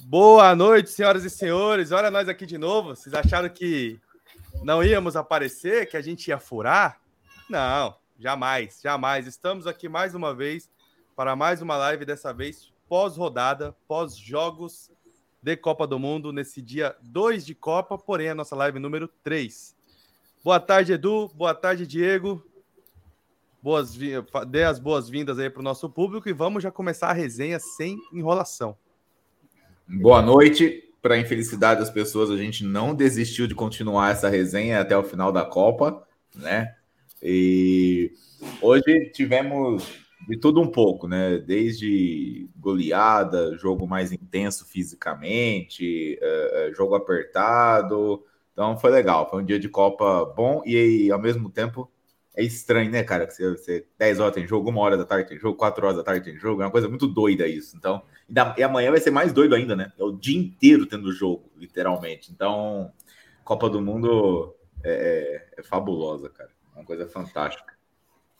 Boa noite, senhoras e senhores. Olha nós aqui de novo. Vocês acharam que não íamos aparecer, que a gente ia furar? Não, jamais, jamais. Estamos aqui mais uma vez para mais uma live, dessa vez pós-rodada, pós-jogos de Copa do Mundo, nesse dia 2 de Copa, porém a nossa live número 3. Boa tarde, Edu. Boa tarde, Diego. Boas, dê as boas-vindas aí para o nosso público e vamos já começar a resenha sem enrolação. Boa noite. Para infelicidade das pessoas, a gente não desistiu de continuar essa resenha até o final da Copa, né? E hoje tivemos de tudo um pouco, né? Desde goleada, jogo mais intenso fisicamente, uh, jogo apertado. Então foi legal, foi um dia de Copa bom e ao mesmo tempo é estranho, né, cara? Que você, você 10 horas tem jogo, uma hora da tarde tem jogo, 4 horas da tarde tem jogo, é uma coisa muito doida isso. Então, e, da, e amanhã vai ser mais doido ainda, né? É o dia inteiro tendo jogo, literalmente. Então, Copa do Mundo é, é, é fabulosa, cara. É uma coisa fantástica.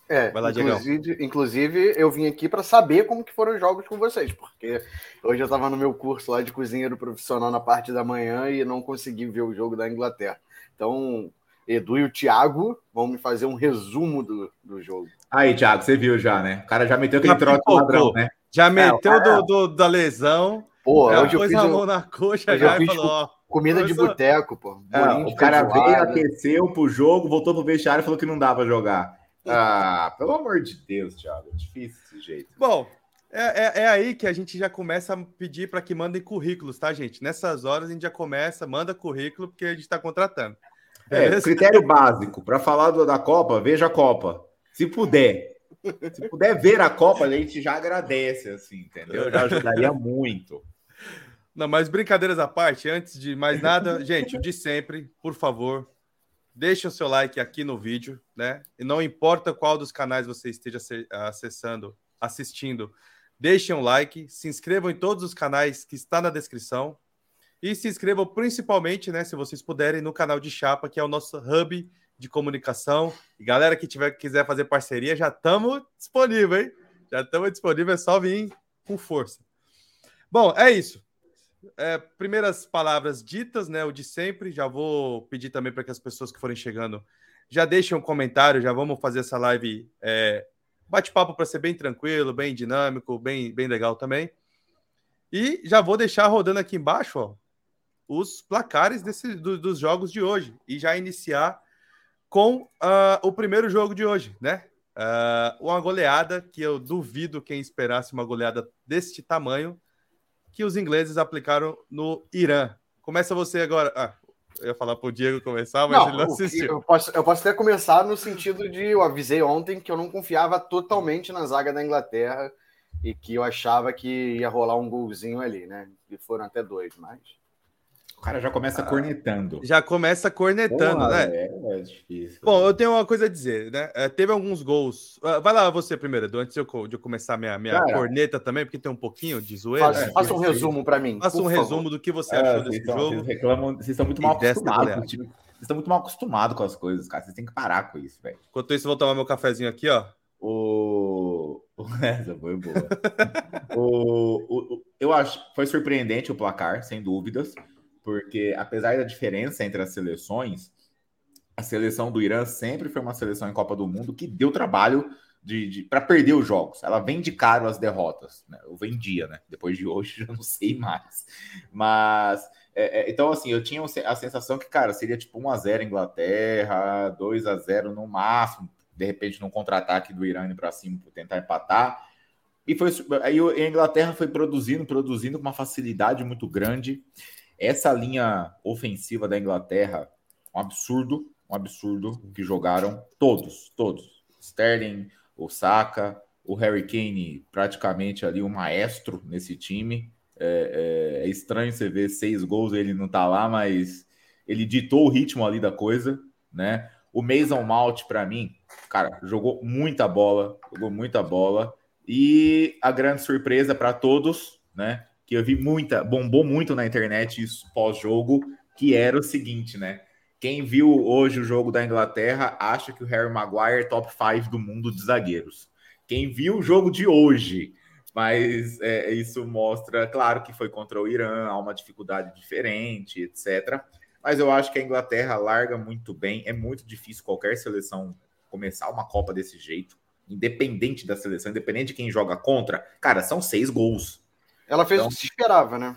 É, Vai lá, inclusive, inclusive, eu vim aqui para saber como que foram os jogos com vocês, porque hoje eu estava no meu curso lá de cozinheiro profissional na parte da manhã e não consegui ver o jogo da Inglaterra. Então, Edu e o Thiago vão me fazer um resumo do, do jogo. Aí, Thiago, você viu já, né? O cara já meteu aquele troço padrão, né? Já é, meteu é, do, do, da lesão. Pô, já hoje pôs a mão na coxa já e falou, ó. Comida de boteco, pô. É, o cara veio, aqueceu pro jogo, voltou pro vestiário e falou que não dava jogar. Ah, pelo amor de Deus, Thiago. É difícil desse jeito. Bom, é, é, é, aí que a gente já começa a pedir para que mandem currículos, tá, gente? Nessas horas a gente já começa, manda currículo, porque a gente está contratando. É, critério básico. Para falar do, da Copa, veja a Copa. Se puder. Se puder ver a Copa, a gente já agradece, assim, entendeu? Já ajudaria muito. Não, mas brincadeiras à parte, antes de mais nada, gente, de sempre, por favor, deixe o seu like aqui no vídeo, né? E não importa qual dos canais você esteja acessando, assistindo, deixem um like, se inscrevam em todos os canais que está na descrição, e se inscrevam principalmente, né, se vocês puderem, no canal de Chapa, que é o nosso hub de comunicação. E galera que tiver quiser fazer parceria, já estamos disponível, hein? Já estamos disponível, é só vir com força. Bom, é isso. É, primeiras palavras ditas, né? O de sempre. Já vou pedir também para que as pessoas que forem chegando já deixem um comentário. Já vamos fazer essa live é, bate-papo para ser bem tranquilo, bem dinâmico, bem, bem legal também. E já vou deixar rodando aqui embaixo, ó, os placares desse, do, dos jogos de hoje e já iniciar com uh, o primeiro jogo de hoje, né? Uh, uma goleada que eu duvido quem esperasse uma goleada deste tamanho que os ingleses aplicaram no Irã. Começa você agora. Ah, eu ia falar para o Diego começar, mas não, ele não assistiu. Eu posso, eu posso até começar no sentido de eu avisei ontem que eu não confiava totalmente na zaga da Inglaterra e que eu achava que ia rolar um golzinho ali, né? E foram até dois, mas. O cara já começa ah, cornetando. Já começa cornetando, Porra, né? É, é, difícil. Bom, eu tenho uma coisa a dizer, né? É, teve alguns gols. Uh, vai lá você primeiro, Edu, antes de eu, de eu começar minha, minha cara, corneta também, porque tem um pouquinho de zoeira. Faça, faça um resumo para mim. Faça um favor. resumo do que você achou é, desse estão, jogo. Vocês, reclamam, vocês estão muito mal acostumados. Vocês estão muito mal acostumados com as coisas, cara. Vocês têm que parar com isso, velho. Enquanto isso, eu vou tomar meu cafezinho aqui, ó. O. Essa foi boa. o, o, eu acho foi surpreendente o placar, sem dúvidas porque apesar da diferença entre as seleções, a seleção do Irã sempre foi uma seleção em Copa do Mundo que deu trabalho de, de para perder os jogos. Ela vende caro as derrotas. Né? Eu vendia, né? Depois de hoje, já não sei mais. Mas é, é, então, assim, eu tinha a sensação que, cara, seria tipo 1x0 Inglaterra, 2x0 no máximo, de repente, num contra-ataque do Irã para cima para tentar empatar. E foi aí a Inglaterra foi produzindo, produzindo com uma facilidade muito grande. Essa linha ofensiva da Inglaterra, um absurdo, um absurdo que jogaram todos, todos. Sterling, o Saka, o Harry Kane, praticamente ali um maestro nesse time. É, é, é estranho você ver seis gols, ele não tá lá, mas ele ditou o ritmo ali da coisa, né? O Mason Mount, para mim, cara, jogou muita bola, jogou muita bola. E a grande surpresa para todos, né? Que eu vi muita, bombou muito na internet isso pós-jogo, que era o seguinte, né? Quem viu hoje o jogo da Inglaterra acha que o Harry Maguire é top 5 do mundo de zagueiros. Quem viu o jogo de hoje Mas é, isso mostra, claro que foi contra o Irã, há uma dificuldade diferente, etc. Mas eu acho que a Inglaterra larga muito bem. É muito difícil qualquer seleção começar uma Copa desse jeito, independente da seleção, independente de quem joga contra. Cara, são seis gols. Ela fez então, o que se esperava, né?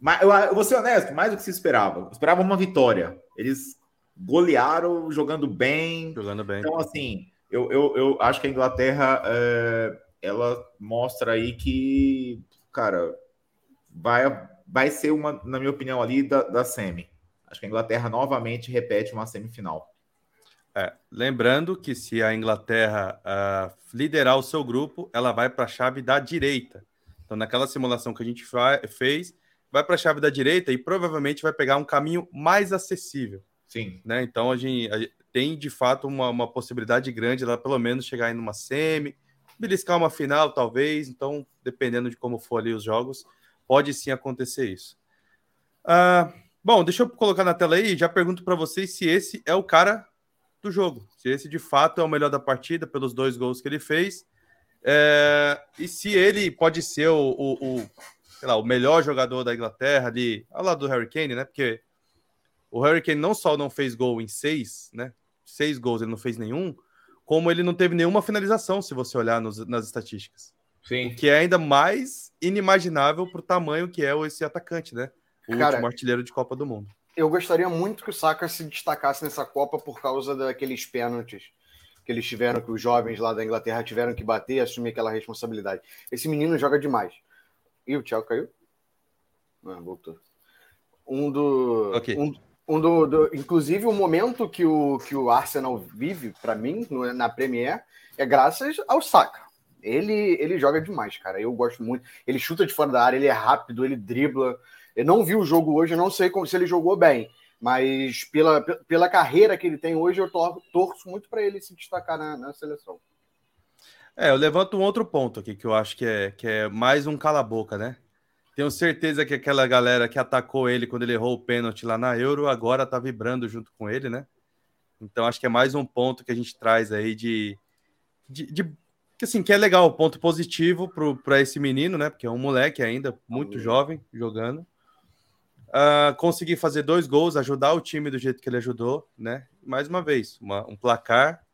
Mas eu, eu vou ser honesto, mais do que se esperava. Eu esperava uma vitória. Eles golearam jogando bem. Jogando bem. Então, assim, eu, eu, eu acho que a Inglaterra é, ela mostra aí que, cara, vai, vai ser uma, na minha opinião, ali da, da semi. Acho que a Inglaterra novamente repete uma semifinal. É, lembrando que se a Inglaterra uh, liderar o seu grupo, ela vai para a chave da direita. Então, naquela simulação que a gente fez, vai para a chave da direita e provavelmente vai pegar um caminho mais acessível. Sim. Né? Então, a gente, a, tem de fato uma, uma possibilidade grande ela pelo menos chegar em uma semi, beliscar uma final, talvez. Então, dependendo de como for ali os jogos, pode sim acontecer isso. Uh, bom, deixa eu colocar na tela aí. Já pergunto para vocês se esse é o cara do jogo. Se esse de fato é o melhor da partida, pelos dois gols que ele fez. É, e se ele pode ser o, o, o, lá, o melhor jogador da Inglaterra ali, ao lado do Harry Kane, né? Porque o Harry Kane não só não fez gol em seis, né? Seis gols ele não fez nenhum, como ele não teve nenhuma finalização, se você olhar nos, nas estatísticas. Sim. O que é ainda mais inimaginável para o tamanho que é esse atacante, né? O Cara, último artilheiro de Copa do Mundo eu gostaria muito que o Saka se destacasse nessa Copa por causa daqueles pênaltis que eles tiveram, que os jovens lá da Inglaterra tiveram que bater e assumir aquela responsabilidade. Esse menino joga demais. E o Thiago caiu? Ah, voltou. Um do. Okay. Um, um do, do, inclusive, o momento que o, que o Arsenal vive, para mim, na Premier, é graças ao Saka. Ele, ele joga demais, cara. Eu gosto muito. Ele chuta de fora da área, ele é rápido, ele dribla. Eu não vi o jogo hoje, eu não sei como, se ele jogou bem, mas pela, pela carreira que ele tem hoje, eu tor torço muito para ele se destacar na, na, seleção. É, eu levanto um outro ponto aqui que eu acho que é, que é mais um cala-boca, né? Tenho certeza que aquela galera que atacou ele quando ele errou o pênalti lá na Euro agora tá vibrando junto com ele, né? Então acho que é mais um ponto que a gente traz aí de, de, de que assim que é legal, ponto positivo para esse menino, né? Porque é um moleque ainda muito jovem jogando uh, conseguir fazer dois gols, ajudar o time do jeito que ele ajudou, né? Mais uma vez, uma, um placar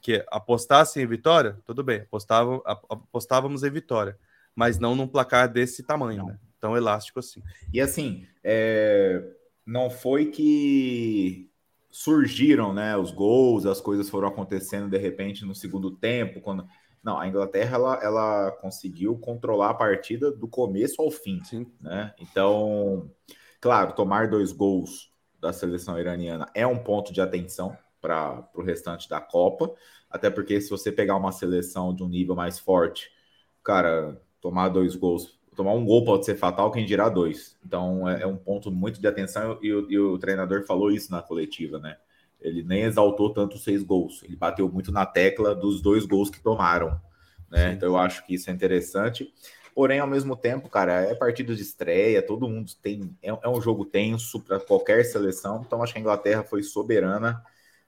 que apostasse em vitória, tudo bem, apostava, apostávamos em vitória, mas não num placar desse tamanho, né? Tão elástico assim. E assim, é... não foi que surgiram, né, os gols, as coisas foram acontecendo de repente no segundo tempo, quando não, a Inglaterra ela, ela conseguiu controlar a partida do começo ao fim. Sim. Né? Então, claro, tomar dois gols da seleção iraniana é um ponto de atenção para o restante da Copa. Até porque se você pegar uma seleção de um nível mais forte, cara, tomar dois gols, tomar um gol pode ser fatal, quem dirá dois. Então é, é um ponto muito de atenção e, e o treinador falou isso na coletiva, né? Ele nem exaltou tanto os seis gols, ele bateu muito na tecla dos dois gols que tomaram. Né? Então eu acho que isso é interessante. Porém, ao mesmo tempo, cara, é partida de estreia, todo mundo tem. É, é um jogo tenso para qualquer seleção. Então, acho que a Inglaterra foi soberana.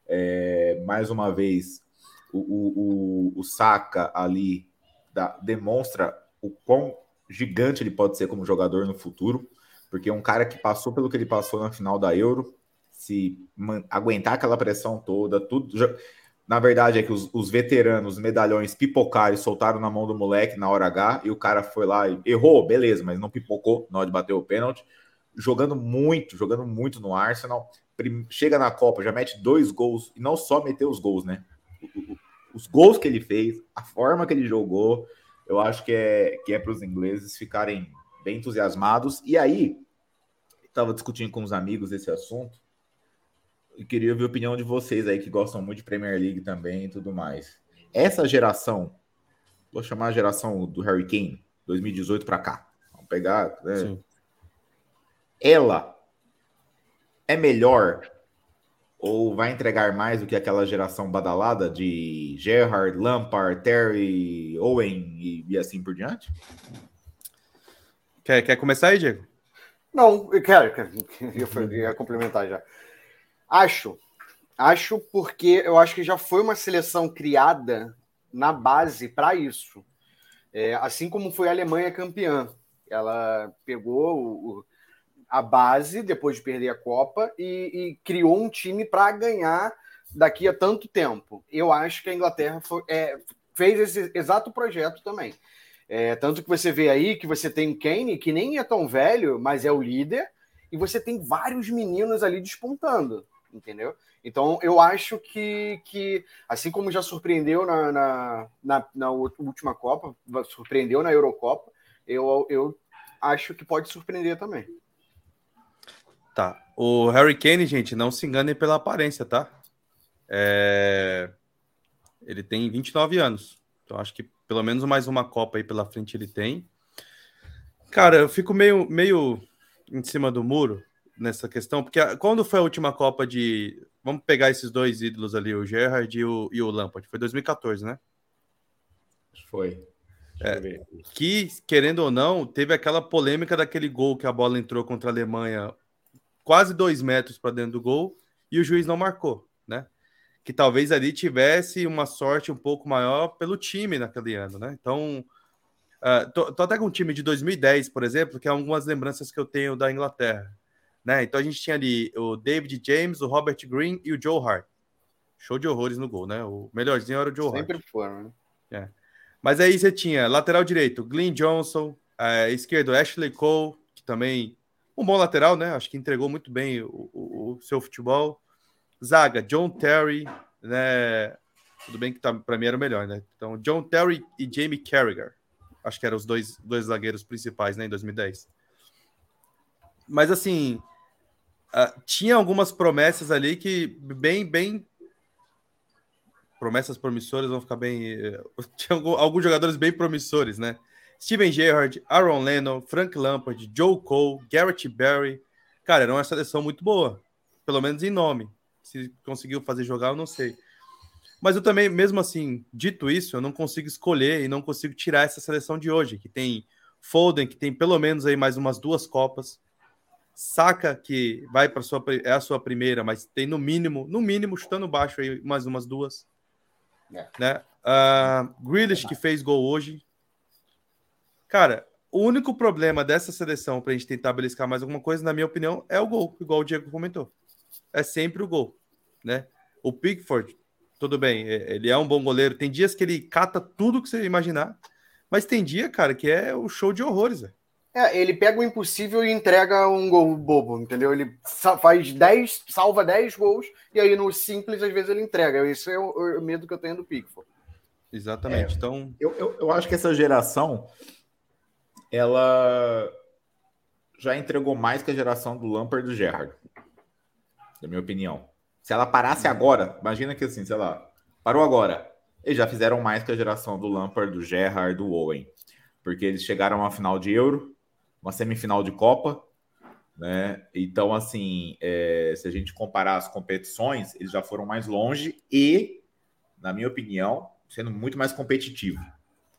É, mais uma vez, o, o, o, o Saka ali da, demonstra o quão gigante ele pode ser como jogador no futuro, porque é um cara que passou pelo que ele passou na final da Euro, se aguentar aquela pressão toda, tudo. Na verdade, é que os, os, veteranos, os medalhões, pipocaram e soltaram na mão do moleque na hora H, e o cara foi lá e errou, beleza, mas não pipocou na hora de bater o pênalti. Jogando muito, jogando muito no Arsenal. Chega na Copa, já mete dois gols, e não só meteu os gols, né? Os gols que ele fez, a forma que ele jogou, eu acho que é, que é para os ingleses ficarem bem entusiasmados. E aí, estava discutindo com os amigos esse assunto e queria ouvir a opinião de vocês aí que gostam muito de Premier League também e tudo mais. Essa geração, vou chamar a geração do Harry Kane, 2018 para cá. Vamos pegar, né? Ela é melhor ou vai entregar mais do que aquela geração badalada de Gerrard, Lampard, Terry, Owen e, e assim por diante? Quer, quer começar aí, Diego? Não, eu quero, eu ia complementar já. Acho. Acho porque eu acho que já foi uma seleção criada na base para isso. É, assim como foi a Alemanha campeã. Ela pegou o, a base depois de perder a Copa e, e criou um time para ganhar daqui a tanto tempo. Eu acho que a Inglaterra foi, é, fez esse exato projeto também. É, tanto que você vê aí que você tem o Kane, que nem é tão velho, mas é o líder, e você tem vários meninos ali despontando, entendeu? Então eu acho que, que assim como já surpreendeu na, na, na, na última Copa, surpreendeu na Eurocopa, eu, eu acho que pode surpreender também. Tá. O Harry Kane, gente, não se enganem pela aparência, tá? É... Ele tem 29 anos. Então acho que pelo menos mais uma Copa aí pela frente ele tem. Cara, eu fico meio, meio em cima do muro nessa questão, porque quando foi a última Copa de. Vamos pegar esses dois ídolos ali, o Gerrard e o, e o Lampard. Foi 2014, né? Foi. É, que, querendo ou não, teve aquela polêmica daquele gol que a bola entrou contra a Alemanha quase dois metros para dentro do gol e o juiz não marcou, né? Que talvez ali tivesse uma sorte um pouco maior pelo time naquele ano, né? Então, uh, tô, tô, até com um time de 2010, por exemplo, que é algumas lembranças que eu tenho da Inglaterra, né? Então a gente tinha ali o David James, o Robert Green e o Joe Hart. Show de horrores no gol, né? O melhorzinho era o Joe Sempre Hart. Sempre foram, né? É. Mas aí você tinha lateral direito, Glenn Johnson, uh, esquerdo, Ashley Cole, que também um bom lateral, né? Acho que entregou muito bem o, o, o seu futebol. Zaga, John Terry, né? Tudo bem que tá, para mim era o melhor, né? Então, John Terry e Jamie Carragher. Acho que eram os dois, dois zagueiros principais, né, em 2010. Mas assim, uh, tinha algumas promessas ali que bem, bem promessas promissoras vão ficar bem. Uh, tinha alguns jogadores bem promissores, né? Steven Gerrard, Aaron Lennon, Frank Lampard, Joe Cole, Garrett Barry. Cara, era uma seleção muito boa, pelo menos em nome. Se conseguiu fazer jogar, eu não sei. Mas eu também, mesmo assim, dito isso, eu não consigo escolher e não consigo tirar essa seleção de hoje, que tem Foden, que tem pelo menos aí mais umas duas Copas. Saka, que vai para sua é a sua primeira, mas tem no mínimo, no mínimo, chutando baixo aí mais umas duas. É. Né? Uh, Grealish, que fez gol hoje, Cara, o único problema dessa seleção para a gente tentar beliscar mais alguma coisa, na minha opinião, é o gol, igual o Diego comentou. É sempre o gol, né? O Pickford, tudo bem, é, ele é um bom goleiro. Tem dias que ele cata tudo que você imaginar, mas tem dia, cara, que é o show de horrores, velho. É, ele pega o impossível e entrega um gol bobo, entendeu? Ele faz 10, salva 10 gols e aí no simples às vezes ele entrega. Esse é o, o medo que eu tenho do Pickford. Exatamente. É, então, eu, eu, eu acho que essa geração ela já entregou mais que a geração do Lampard e do Gerrard, na minha opinião. Se ela parasse uhum. agora, imagina que assim, sei lá, parou agora, eles já fizeram mais que a geração do Lampard, do Gerrard, do Owen, porque eles chegaram a uma final de Euro, uma semifinal de Copa, né? Então, assim, é, se a gente comparar as competições, eles já foram mais longe e, na minha opinião, sendo muito mais competitivo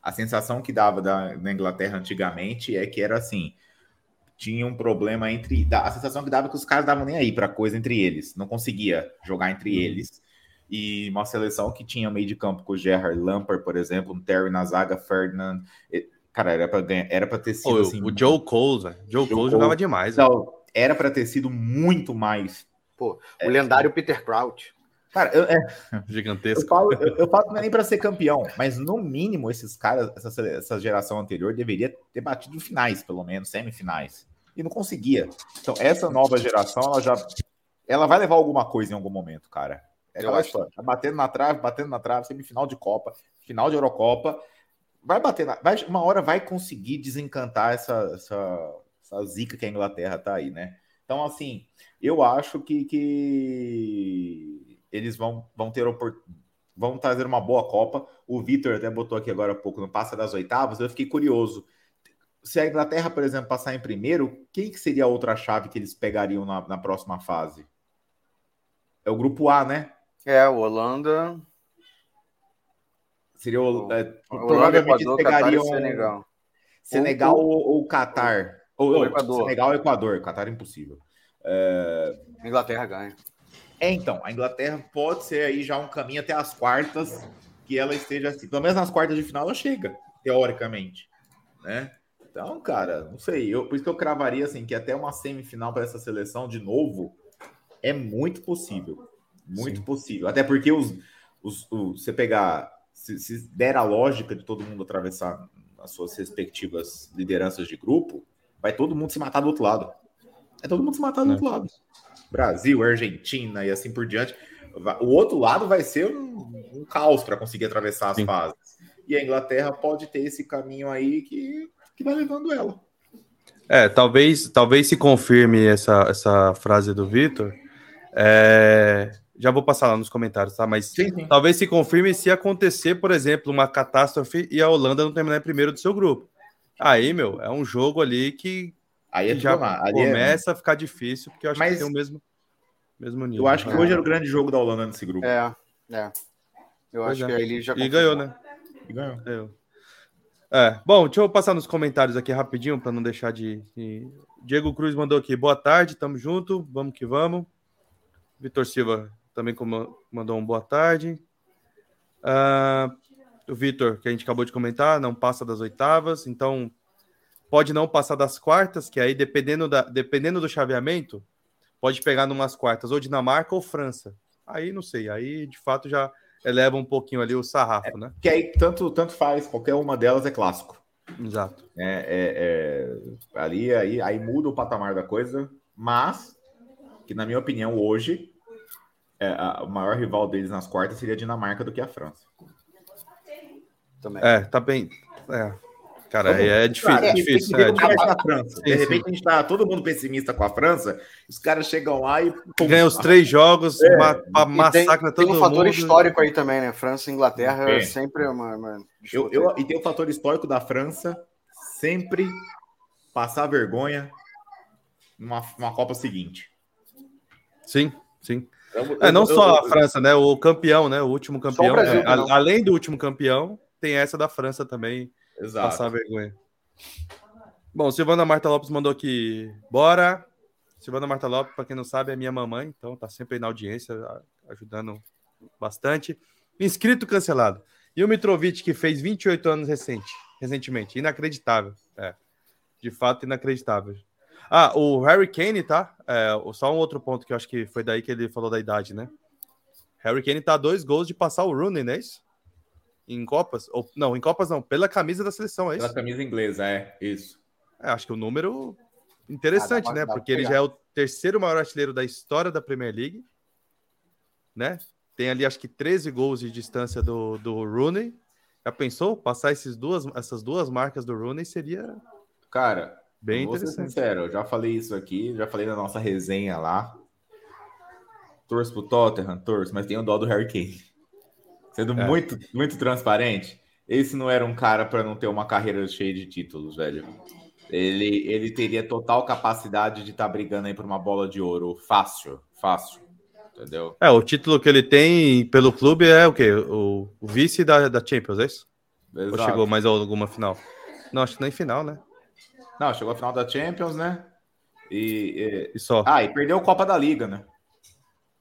a sensação que dava da, da Inglaterra antigamente é que era assim: tinha um problema entre. A sensação que dava é que os caras davam nem aí para coisa entre eles, não conseguia jogar entre uhum. eles. E uma seleção que tinha meio de campo com o Gerard Lampard, por exemplo, um Terry na zaga, Ferdinand. Cara, era para era para ter sido assim. O Joe Cole, Joe, Joe Cole jogava demais. Então, era para ter sido muito mais. Pô, o é, lendário Peter Crouch. Cara, eu, é, gigantesco. Eu falo, eu, eu falo nem para ser campeão, mas no mínimo esses caras, essa, essa geração anterior deveria ter batido finais, pelo menos semifinais, e não conseguia. Então essa nova geração, ela já, ela vai levar alguma coisa em algum momento, cara. É aquela história, tá batendo na trave, batendo na trave, semifinal de Copa, final de Eurocopa, vai bater, na, vai, uma hora vai conseguir desencantar essa, essa, essa zica que a Inglaterra tá aí, né? Então assim, eu acho que, que eles vão, vão ter vão trazer uma boa Copa. O Vitor até botou aqui agora há pouco no passa das oitavas. Eu fiquei curioso. Se a Inglaterra, por exemplo, passar em primeiro, quem que seria a outra chave que eles pegariam na, na próxima fase? É o grupo A, né? É, Holanda. Seria o. É, provavelmente eles pegariam. Senegal. Senegal ou, o Catar. Ou, ou Equador. Senegal ou Equador. Catar é impossível. É... Inglaterra ganha. É, então, a Inglaterra pode ser aí já um caminho até as quartas que ela esteja assim. Pelo menos nas quartas de final ela chega. teoricamente, né? Então, cara, não sei. Eu, por isso que eu cravaria assim que até uma semifinal para essa seleção de novo é muito possível, muito Sim. possível. Até porque os, os, os você pegar se, se, der a lógica de todo mundo atravessar as suas respectivas lideranças de grupo, vai todo mundo se matar do outro lado. É todo mundo se matar do é. outro lado. Brasil, Argentina e assim por diante. O outro lado vai ser um, um caos para conseguir atravessar as Sim. fases. E a Inglaterra pode ter esse caminho aí que, que vai levando ela. É, talvez, talvez se confirme essa, essa frase do Vitor. É, já vou passar lá nos comentários, tá? Mas sim, sim. talvez se confirme se acontecer, por exemplo, uma catástrofe e a Holanda não terminar em primeiro do seu grupo. Aí, meu, é um jogo ali que, aí é já ali é começa é... a ficar difícil, porque eu acho Mas... que tem o mesmo, mesmo nível. Eu acho que é. hoje era o grande jogo da Holanda nesse grupo. É, é. Eu pois acho que é. ele já E ganhou, né? E ganhou. ganhou. É, bom, deixa eu passar nos comentários aqui rapidinho para não deixar de, de. Diego Cruz mandou aqui. Boa tarde, tamo junto, vamos que vamos. Vitor Silva também mandou um boa tarde. Uh, o Vitor, que a gente acabou de comentar, não passa das oitavas, então pode não passar das quartas, que aí, dependendo, da, dependendo do chaveamento, pode pegar numas quartas ou Dinamarca ou França. Aí não sei, aí de fato já eleva um pouquinho ali o sarrafo, é, né? Que aí tanto, tanto faz, qualquer uma delas é clássico. Exato. É, é, é, ali aí, aí muda o patamar da coisa, mas que na minha opinião hoje é, a, o maior rival deles nas quartas seria a Dinamarca do que a França. Também. É, tá bem. É. Cara, Vamos, é difícil. Cara, é difícil é, a França. Sim, de repente a gente tá todo mundo pessimista com a França, os caras chegam lá e. Ganha os três jogos, é. ma massacra todo mundo. Tem um fator histórico aí também, né? França e Inglaterra é sempre uma. uma eu, eu, e tem o fator histórico da França sempre passar vergonha numa, numa Copa seguinte. Sim, sim. É, não só a França, né? O campeão, né? O último campeão. Brasil, a, além do último campeão, tem essa da França também. Exato. Passar vergonha. Bom, Silvana Marta Lopes mandou aqui. Bora! Silvana Marta Lopes, para quem não sabe, é minha mamãe, então tá sempre aí na audiência, ajudando bastante. Inscrito cancelado. E o Mitrovic, que fez 28 anos recente, recentemente. Inacreditável. É. De fato, inacreditável. Ah, o Harry Kane, tá? É, só um outro ponto que eu acho que foi daí que ele falou da idade, né? Harry Kane tá a dois gols de passar o Rooney, não é isso? Em Copas? Ou, não, em Copas não, pela camisa da seleção, é isso? Pela camisa inglesa, é, isso. É, acho que o número interessante, ah, né? Porque ele já é o terceiro maior artilheiro da história da Premier League, né? Tem ali, acho que 13 gols de distância do, do Rooney. Já pensou? Passar esses duas, essas duas marcas do Rooney seria... Cara, Bem vou interessante. Ser sincero, eu já falei isso aqui, já falei na nossa resenha lá. Torço pro Tottenham, torço, mas tenho dó do Harry Kane. Sendo é. muito, muito transparente, esse não era um cara para não ter uma carreira cheia de títulos, velho. Ele, ele teria total capacidade de estar tá brigando aí por uma bola de ouro fácil, fácil. Entendeu? É, o título que ele tem pelo clube é o quê? O, o vice da, da Champions, é isso? Exato. Ou chegou mais alguma final? Não, acho que nem final, né? Não, chegou a final da Champions, né? E, e... e só. Ah, e perdeu a Copa da Liga, né?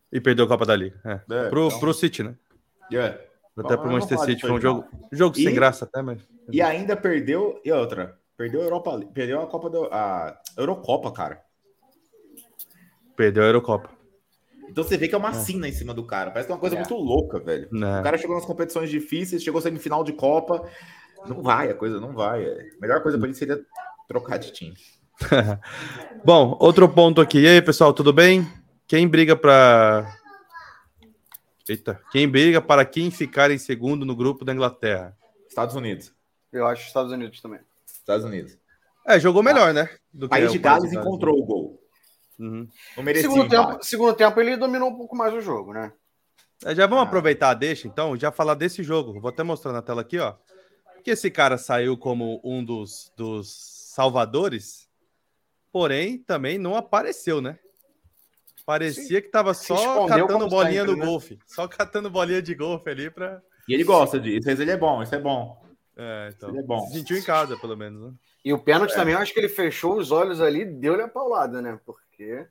E perdeu a Copa da Liga. É. é pro, então... pro City, né? Yeah. Até pro Manchester City. Foi um jogo, jogo e, sem graça até, mas. E ainda perdeu. E outra. Perdeu a Europa. Perdeu a Copa do. A Eurocopa, cara. Perdeu a Eurocopa. Então você vê que é uma é. sina em cima do cara. Parece que é uma coisa é. muito louca, velho. É. O cara chegou nas competições difíceis, chegou semifinal de Copa. Não vai, a coisa não vai. A melhor coisa para ele seria trocar de time. Bom, outro ponto aqui. E aí, pessoal, tudo bem? Quem briga para. Eita, quem briga para quem ficar em segundo no grupo da Inglaterra? Estados Unidos. Eu acho Estados Unidos também. Estados Unidos. É, jogou melhor, né? Do país de Gales encontrou o gol. Uhum. segundo, tempo, segundo tempo, ele dominou um pouco mais o jogo, né? É, já vamos ah. aproveitar, deixa então, já falar desse jogo. Vou até mostrar na tela aqui, ó. Que esse cara saiu como um dos, dos salvadores, porém também não apareceu, né? Parecia Sim. que tava só catando bolinha sempre, no né? golfe, só catando bolinha de golfe ali para. E ele gosta disso, ele é bom, isso é bom. É, então. Ele é bom. Se sentiu em casa, pelo menos, né? E o pênalti é. também, eu acho que ele fechou os olhos ali, deu-lhe a paulada, né? Porque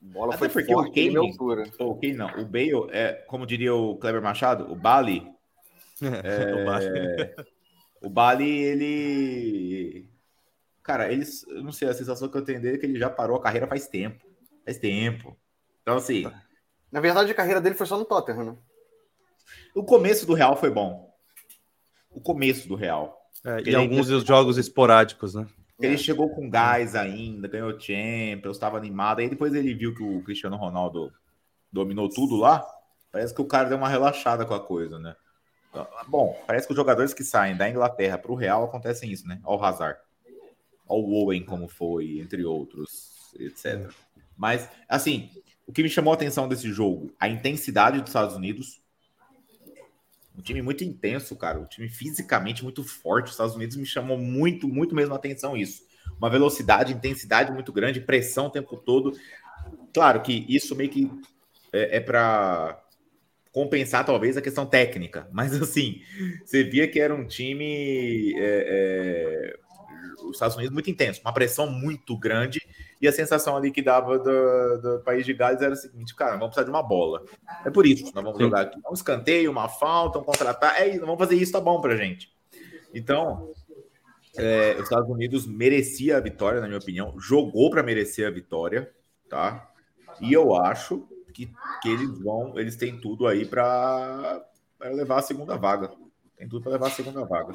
bola Até foi porque forte, o Kane, altura. O Kane não, o Bale é, como diria o Kleber Machado, o Bali. É, o Bali. O Bali, ele. Cara, eles. Eu não sei, a sensação que eu tenho dele é que ele já parou a carreira faz tempo. Faz tempo. Então, assim. Na verdade, a carreira dele foi só no Tottenham, né? O começo do Real foi bom. O começo do Real. É, e alguns dos jogos esporádicos, né? Ele é. chegou com gás ainda, ganhou Champions, estava animado. Aí depois ele viu que o Cristiano Ronaldo dominou tudo lá. Parece que o cara deu uma relaxada com a coisa, né? Então, bom, parece que os jogadores que saem da Inglaterra para o Real acontecem isso, né? Ao Hazard, ao Owen, como foi, entre outros, etc. Mas, assim, o que me chamou a atenção desse jogo, a intensidade dos Estados Unidos. Um time muito intenso, cara. Um time fisicamente muito forte. Os Estados Unidos me chamou muito, muito mesmo a atenção isso. Uma velocidade, intensidade muito grande, pressão o tempo todo. Claro que isso meio que é, é para compensar talvez a questão técnica, mas assim, você via que era um time é, é, os Estados Unidos muito intenso, uma pressão muito grande e a sensação ali que dava do, do país de Gales era o seguinte, cara, vamos precisar de uma bola. É por isso, nós vamos Sim. jogar aqui um escanteio, uma falta, um contratar, é isso, vamos fazer isso, tá bom pra gente. Então, é, os Estados Unidos merecia a vitória, na minha opinião, jogou para merecer a vitória, tá? E eu acho que, que eles vão, eles têm tudo aí para levar a segunda vaga. Tem tudo para levar a segunda vaga.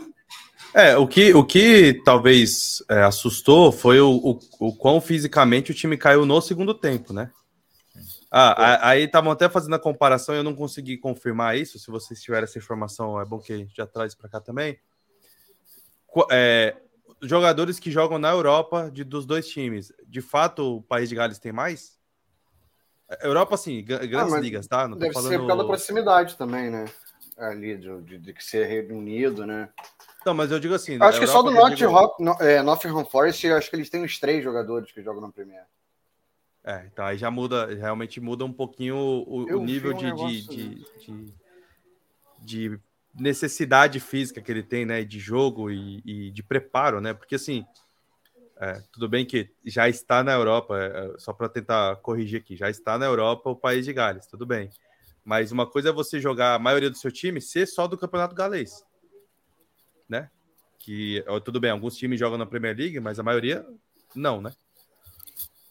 É, o que, o que talvez é, assustou foi o, o, o quão fisicamente o time caiu no segundo tempo, né? Ah, aí estavam até fazendo a comparação eu não consegui confirmar isso. Se vocês tiverem essa informação, é bom que já traz para cá também. É, jogadores que jogam na Europa de, dos dois times, de fato o País de Gales tem mais? Europa, assim, grandes ah, ligas, tá? Não deve falando... ser por causa da proximidade também, né? Ali, de, de, de ser reunido, né? Não, mas eu digo assim. Acho que só do North digo... Rock, no, é, Nottingham Forest, acho que eles têm uns três jogadores que jogam na Premier. É, então aí já muda, realmente muda um pouquinho o, o nível um de, de, de, de, de, necessidade física que ele tem, né? De jogo e, e de preparo, né? Porque assim, é, tudo bem que já está na Europa, é, é só para tentar corrigir aqui, já está na Europa o país de Gales, tudo bem. Mas uma coisa é você jogar a maioria do seu time ser só do campeonato galês, né? Que tudo bem, alguns times jogam na Premier League, mas a maioria não, né?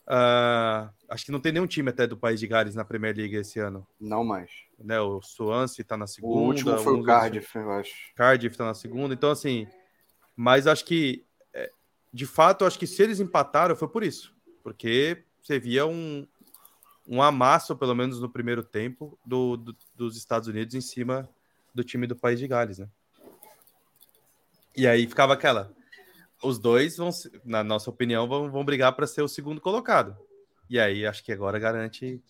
Uh, acho que não tem nenhum time até do país de Gales na Premier League esse ano. Não mais. Né, o Swansea está na segunda. O último foi o Cardiff, eu acho. Cardiff está na segunda. Então, assim, mas acho que de fato, acho que se eles empataram foi por isso, porque você via um, um amasso, pelo menos no primeiro tempo, do, do, dos Estados Unidos em cima do time do País de Gales, né? E aí ficava aquela. Os dois vão, na nossa opinião, vão, vão brigar para ser o segundo colocado. E aí acho que agora garante.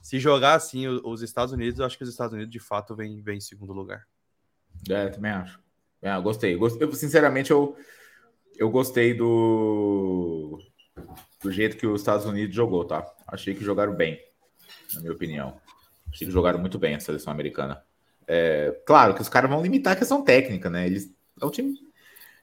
Se jogar assim os Estados Unidos, eu acho que os Estados Unidos de fato vem, vem em segundo lugar. É, também acho. É, gostei. gostei. Sinceramente, eu, eu gostei do, do jeito que os Estados Unidos jogou, tá? Achei que jogaram bem, na minha opinião. Achei que jogaram muito bem a seleção americana. É, claro que os caras vão limitar a questão técnica, né? Eles é um time.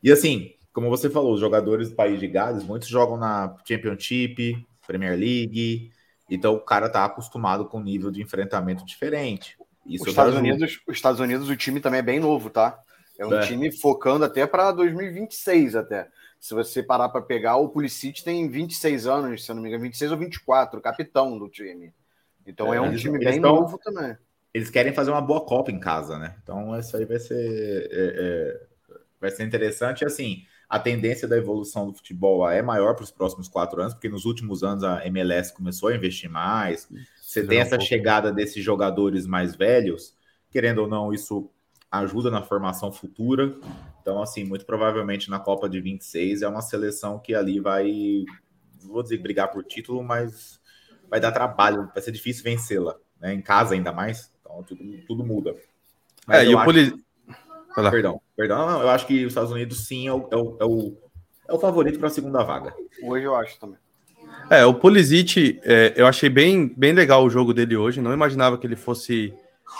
E assim, como você falou, os jogadores do país de Gales, muitos jogam na Championship, Premier League. Então o cara tá acostumado com um nível de enfrentamento diferente. Isso os Estados, Unidos, os Estados Unidos, o time também é bem novo, tá? É um é. time focando até para 2026 até. Se você parar para pegar, o Pulisic tem 26 anos, se eu não me engano, 26 ou 24, capitão do time. Então é, é um time bem tão, novo também. Eles querem fazer uma boa Copa em casa, né? Então isso aí vai ser é, é, vai ser interessante. E, assim, a tendência da evolução do futebol é maior para os próximos quatro anos, porque nos últimos anos a MLS começou a investir mais. Você tem essa chegada desses jogadores mais velhos, querendo ou não, isso ajuda na formação futura. Então, assim, muito provavelmente na Copa de 26 é uma seleção que ali vai, vou dizer brigar por título, mas vai dar trabalho, vai ser difícil vencê-la, né? Em casa ainda mais, então tudo, tudo muda. Mas é, e o poli... Perdão, perdão, não, eu acho que os Estados Unidos sim é o, é o, é o, é o favorito para a segunda vaga. Hoje eu acho também. É, o Pulisic, é, eu achei bem, bem legal o jogo dele hoje. Não imaginava que ele fosse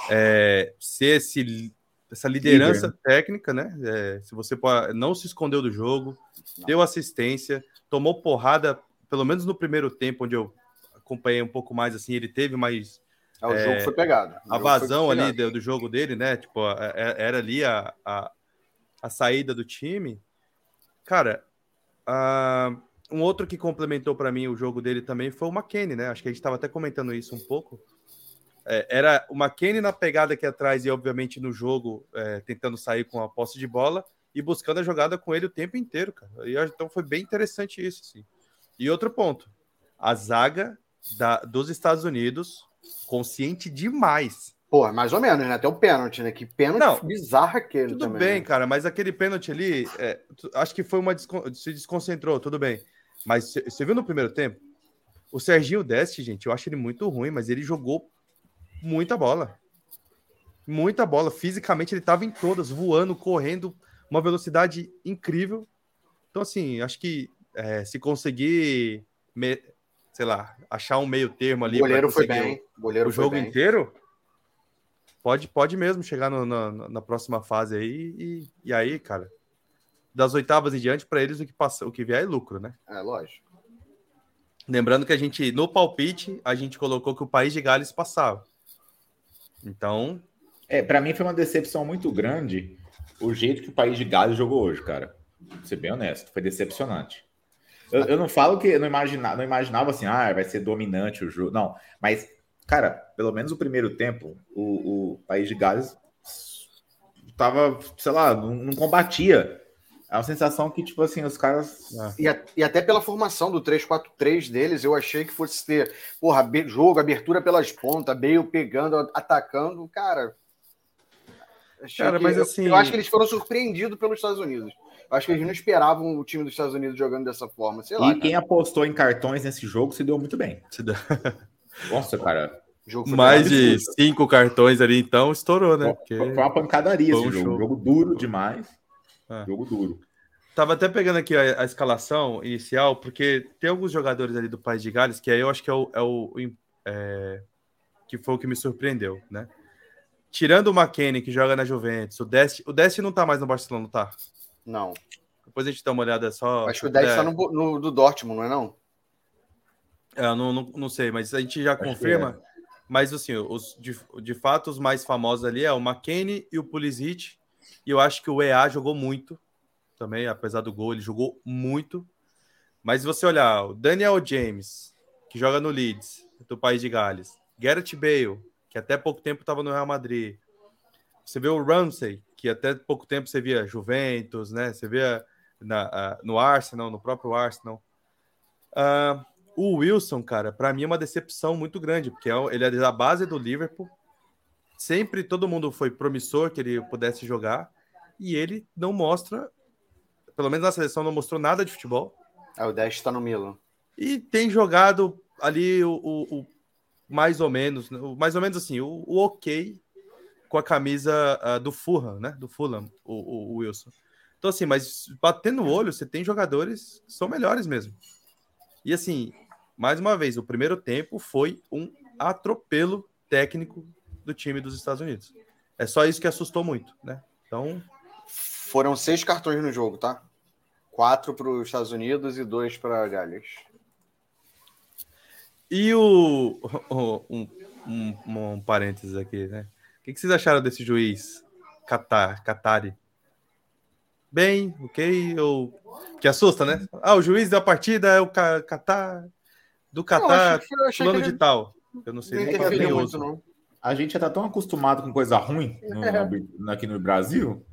é, ser esse essa liderança Líder. técnica, né? É, se você pode, não se escondeu do jogo, não. deu assistência, tomou porrada, pelo menos no primeiro tempo, onde eu acompanhei um pouco mais, assim, ele teve mais. É, o é, jogo foi pegado. a vazão ali do, do, jogo dele, né? Tipo, é, é, era ali a, a, a saída do time. Cara, uh, um outro que complementou para mim o jogo dele também foi o McKennie, né? Acho que a gente estava até comentando isso um pouco. É, era o McKennie na pegada aqui atrás e, obviamente, no jogo, é, tentando sair com a posse de bola e buscando a jogada com ele o tempo inteiro, cara. E, então foi bem interessante isso, assim. E outro ponto, a zaga da, dos Estados Unidos consciente demais. Pô, mais ou menos, né? Até o pênalti, né? Que pênalti Não, bizarro aquele tudo também. Tudo bem, né? cara, mas aquele pênalti ali, é, acho que foi uma. se desconcentrou, tudo bem. Mas você viu no primeiro tempo? O Serginho Deste, gente, eu acho ele muito ruim, mas ele jogou muita bola. Muita bola. Fisicamente ele estava em todas, voando, correndo, uma velocidade incrível. Então, assim, acho que é, se conseguir, me, sei lá, achar um meio termo ali. O goleiro foi bem. O, goleiro o jogo bem. inteiro. Pode, pode mesmo chegar no, na, na, próxima fase aí. E, e aí, cara, das oitavas em diante, para eles o que, passa, o que vier é lucro, né? É, lógico. Lembrando que a gente, no palpite, a gente colocou que o país de Gales passava. Então. É, para mim foi uma decepção muito grande o jeito que o país de Gales jogou hoje, cara. Vou ser bem honesto, foi decepcionante. Eu, eu não falo que eu não imaginava, não imaginava assim, ah, vai ser dominante o jogo. Não, mas, cara, pelo menos o primeiro tempo, o, o país de Gales tava, sei lá, não, não combatia. É uma sensação que, tipo assim, os caras. É. E, a, e, até pela formação do 3-4-3 deles, eu achei que fosse ter, porra, jogo, abertura pelas pontas, meio pegando, atacando. Cara. Cara, mas eu, assim. Eu acho que eles foram surpreendidos pelos Estados Unidos. Eu acho que eles não esperavam o time dos Estados Unidos jogando dessa forma. Sei lá. E quem apostou em cartões nesse jogo se deu muito bem. Se deu... Nossa, cara. Mais de cinco cartões ali, então, estourou, né? Foi, foi uma pancadaria esse um jogo. Jogo duro demais. É. Jogo duro. Tava até pegando aqui a, a, escalação inicial, porque tem alguns jogadores ali do País de Gales que aí eu acho que é o, é o é, que foi o que me surpreendeu, né? Tirando o McKennie, que joga na Juventus, o Dest, o Dest não tá mais no Barcelona, tá? Não. Depois a gente dá uma olhada só. Acho que o Dest é... tá no, no, do Dortmund, não é não? É, não, não, não sei, mas a gente já acho confirma. É. Mas assim, os, de, de fato, os mais famosos ali é o McKennie e o Pulisic e eu acho que o EA jogou muito também, apesar do gol, ele jogou muito. Mas se você olhar, o Daniel James, que joga no Leeds, do País de Gales, Gareth Bale, que até pouco tempo estava no Real Madrid. Você vê o Ramsey, que até pouco tempo você via Juventus, né? Você via na, no Arsenal, no próprio Arsenal. Uh, o Wilson, cara, para mim é uma decepção muito grande, porque é ele é da base do Liverpool, Sempre todo mundo foi promissor que ele pudesse jogar e ele não mostra, pelo menos na seleção, não mostrou nada de futebol. É, o 10 está no Milan. E tem jogado ali o, o, o, mais ou menos, o, mais ou menos assim, o, o ok com a camisa uh, do Fulham, né? Do Fulham, o, Wilson. Então, assim, mas batendo o olho, você tem jogadores que são melhores mesmo. E assim, mais uma vez, o primeiro tempo foi um atropelo técnico do time dos Estados Unidos. É só isso que assustou muito, né? Então. Foram seis cartões no jogo, tá? Quatro para os Estados Unidos e dois para Gales. E o. Um, um, um, parênteses aqui, né? O que, que vocês acharam desse juiz Qatar, Qatari? Bem, ok? Ou. Que assusta, né? Ah, o juiz da partida é o Qatar. Do Qatar, plano de tal. Eu não sei nem é a gente já tá tão acostumado com coisa ruim no, aqui no Brasil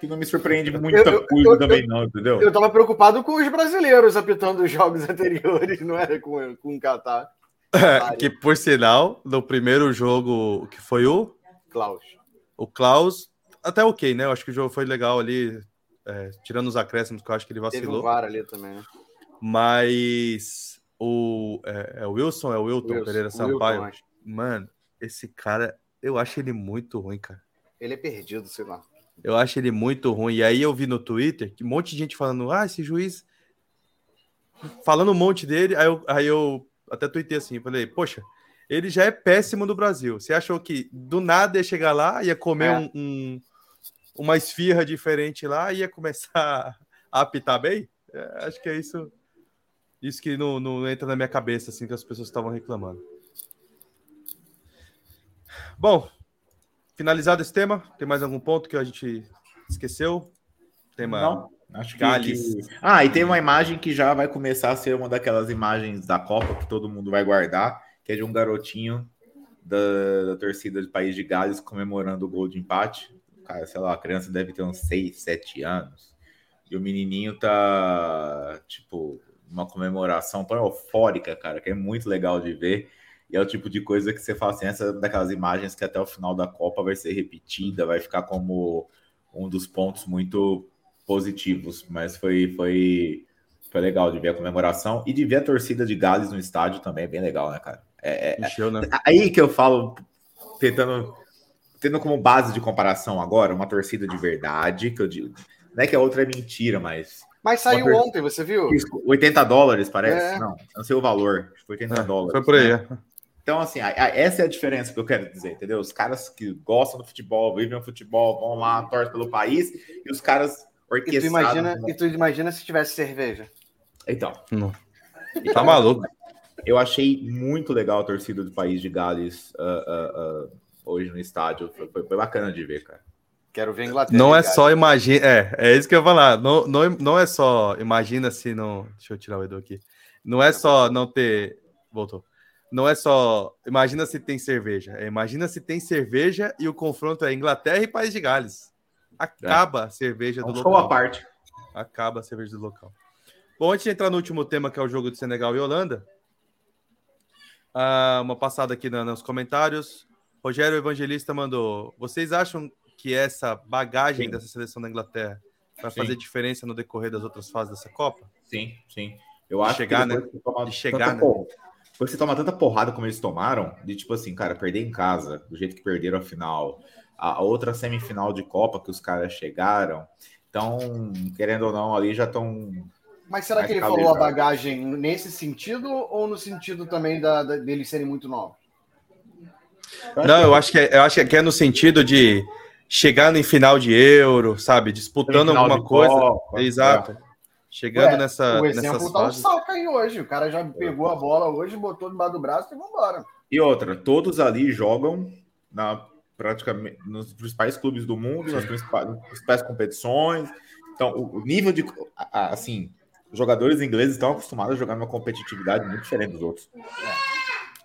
que não me surpreende muita eu, coisa eu, também, eu, não, entendeu? Eu tava preocupado com os brasileiros apitando os jogos anteriores, não era com, com o Qatar. que por sinal, no primeiro jogo que foi o Klaus. O Klaus, até ok, né? Eu acho que o jogo foi legal ali, é, tirando os acréscimos, que eu acho que ele vacilou. Teve um VAR ali também, né? Mas o, é, é o Wilson, é o Wilton Wilson, Pereira Sampaio. Wilton, mano, esse cara, eu acho ele muito ruim, cara. Ele é perdido, sei lá. Eu acho ele muito ruim. E aí eu vi no Twitter que um monte de gente falando: ah, esse juiz. Falando um monte dele. Aí eu, aí eu até tuitei assim: falei, poxa, ele já é péssimo no Brasil. Você achou que do nada ia chegar lá, ia comer é. um, um, uma esfirra diferente lá, ia começar a apitar bem? É, acho que é isso. Isso que não, não entra na minha cabeça, assim, que as pessoas estavam reclamando. Bom, finalizado esse tema, tem mais algum ponto que a gente esqueceu? Tema Não, acho que, que, Ah, e tem uma imagem que já vai começar a ser uma daquelas imagens da Copa que todo mundo vai guardar, que é de um garotinho da, da torcida do País de Gales comemorando o gol de empate. Cara, sei lá, a criança deve ter uns 6, 7 anos. E o menininho tá, tipo, uma comemoração tão eufórica, cara, que é muito legal de ver. E é o tipo de coisa que você fala assim, essa é daquelas imagens que até o final da Copa vai ser repetida, vai ficar como um dos pontos muito positivos. Mas foi, foi, foi legal de ver a comemoração e de ver a torcida de Gales no estádio também, é bem legal, né, cara? É, é Encheu, né? Aí que eu falo, tentando, tendo como base de comparação agora, uma torcida de verdade, que eu digo, não é que a outra é mentira, mas mas saiu ontem, você viu? 80 dólares, parece. É. Não, não sei o valor. Foi 80 é, dólares. Foi por aí. Né? É. Então, assim, a, a, essa é a diferença que eu quero dizer, entendeu? Os caras que gostam do futebol, vivem o futebol, vão lá, torcem pelo país, e os caras orquestrados... E tu imagina, e tu imagina se tivesse cerveja. Então. Não. Então, tá maluco. Eu achei muito legal a torcida do país de Gales uh, uh, uh, hoje no estádio. Foi, foi, bacana de ver, cara. Quero ver a Inglaterra. Não é só imagina. É, é isso que eu ia falar. Não, não, não é só. Imagina se não. Deixa eu tirar o Edu aqui. Não é só não ter. Voltou não é só. Imagina se tem cerveja. É, imagina se tem cerveja e o confronto é Inglaterra e País de Gales. Acaba é. a cerveja é do local. a parte. Acaba a cerveja do local. Bom, antes de entrar no último tema, que é o jogo de Senegal e Holanda, uh, uma passada aqui nos comentários. Rogério Evangelista mandou: Vocês acham que essa bagagem sim. dessa seleção da Inglaterra vai fazer diferença no decorrer das outras fases dessa Copa? Sim, sim. Eu acho chegar, que né? de chegar, né? Você toma tanta porrada como eles tomaram, de tipo assim, cara, perder em casa, do jeito que perderam a final, a outra semifinal de Copa que os caras chegaram. Então, querendo ou não, ali já estão. Mas será que ele falou a bagagem nesse sentido ou no sentido também da, da deles serem muito novos? Não, eu acho que é, eu acho que é no sentido de chegar em final de Euro, sabe, disputando alguma coisa. Copa, Exato. É. Chegando Ué, nessa. O exemplo tá o Saka aí hoje. O cara já pegou a bola hoje, botou debaixo do braço e vambora. E outra, todos ali jogam na praticamente nos principais clubes do mundo, nas principais, nas principais competições. Então, o nível de. Assim, os jogadores ingleses estão acostumados a jogar numa competitividade muito diferente dos outros.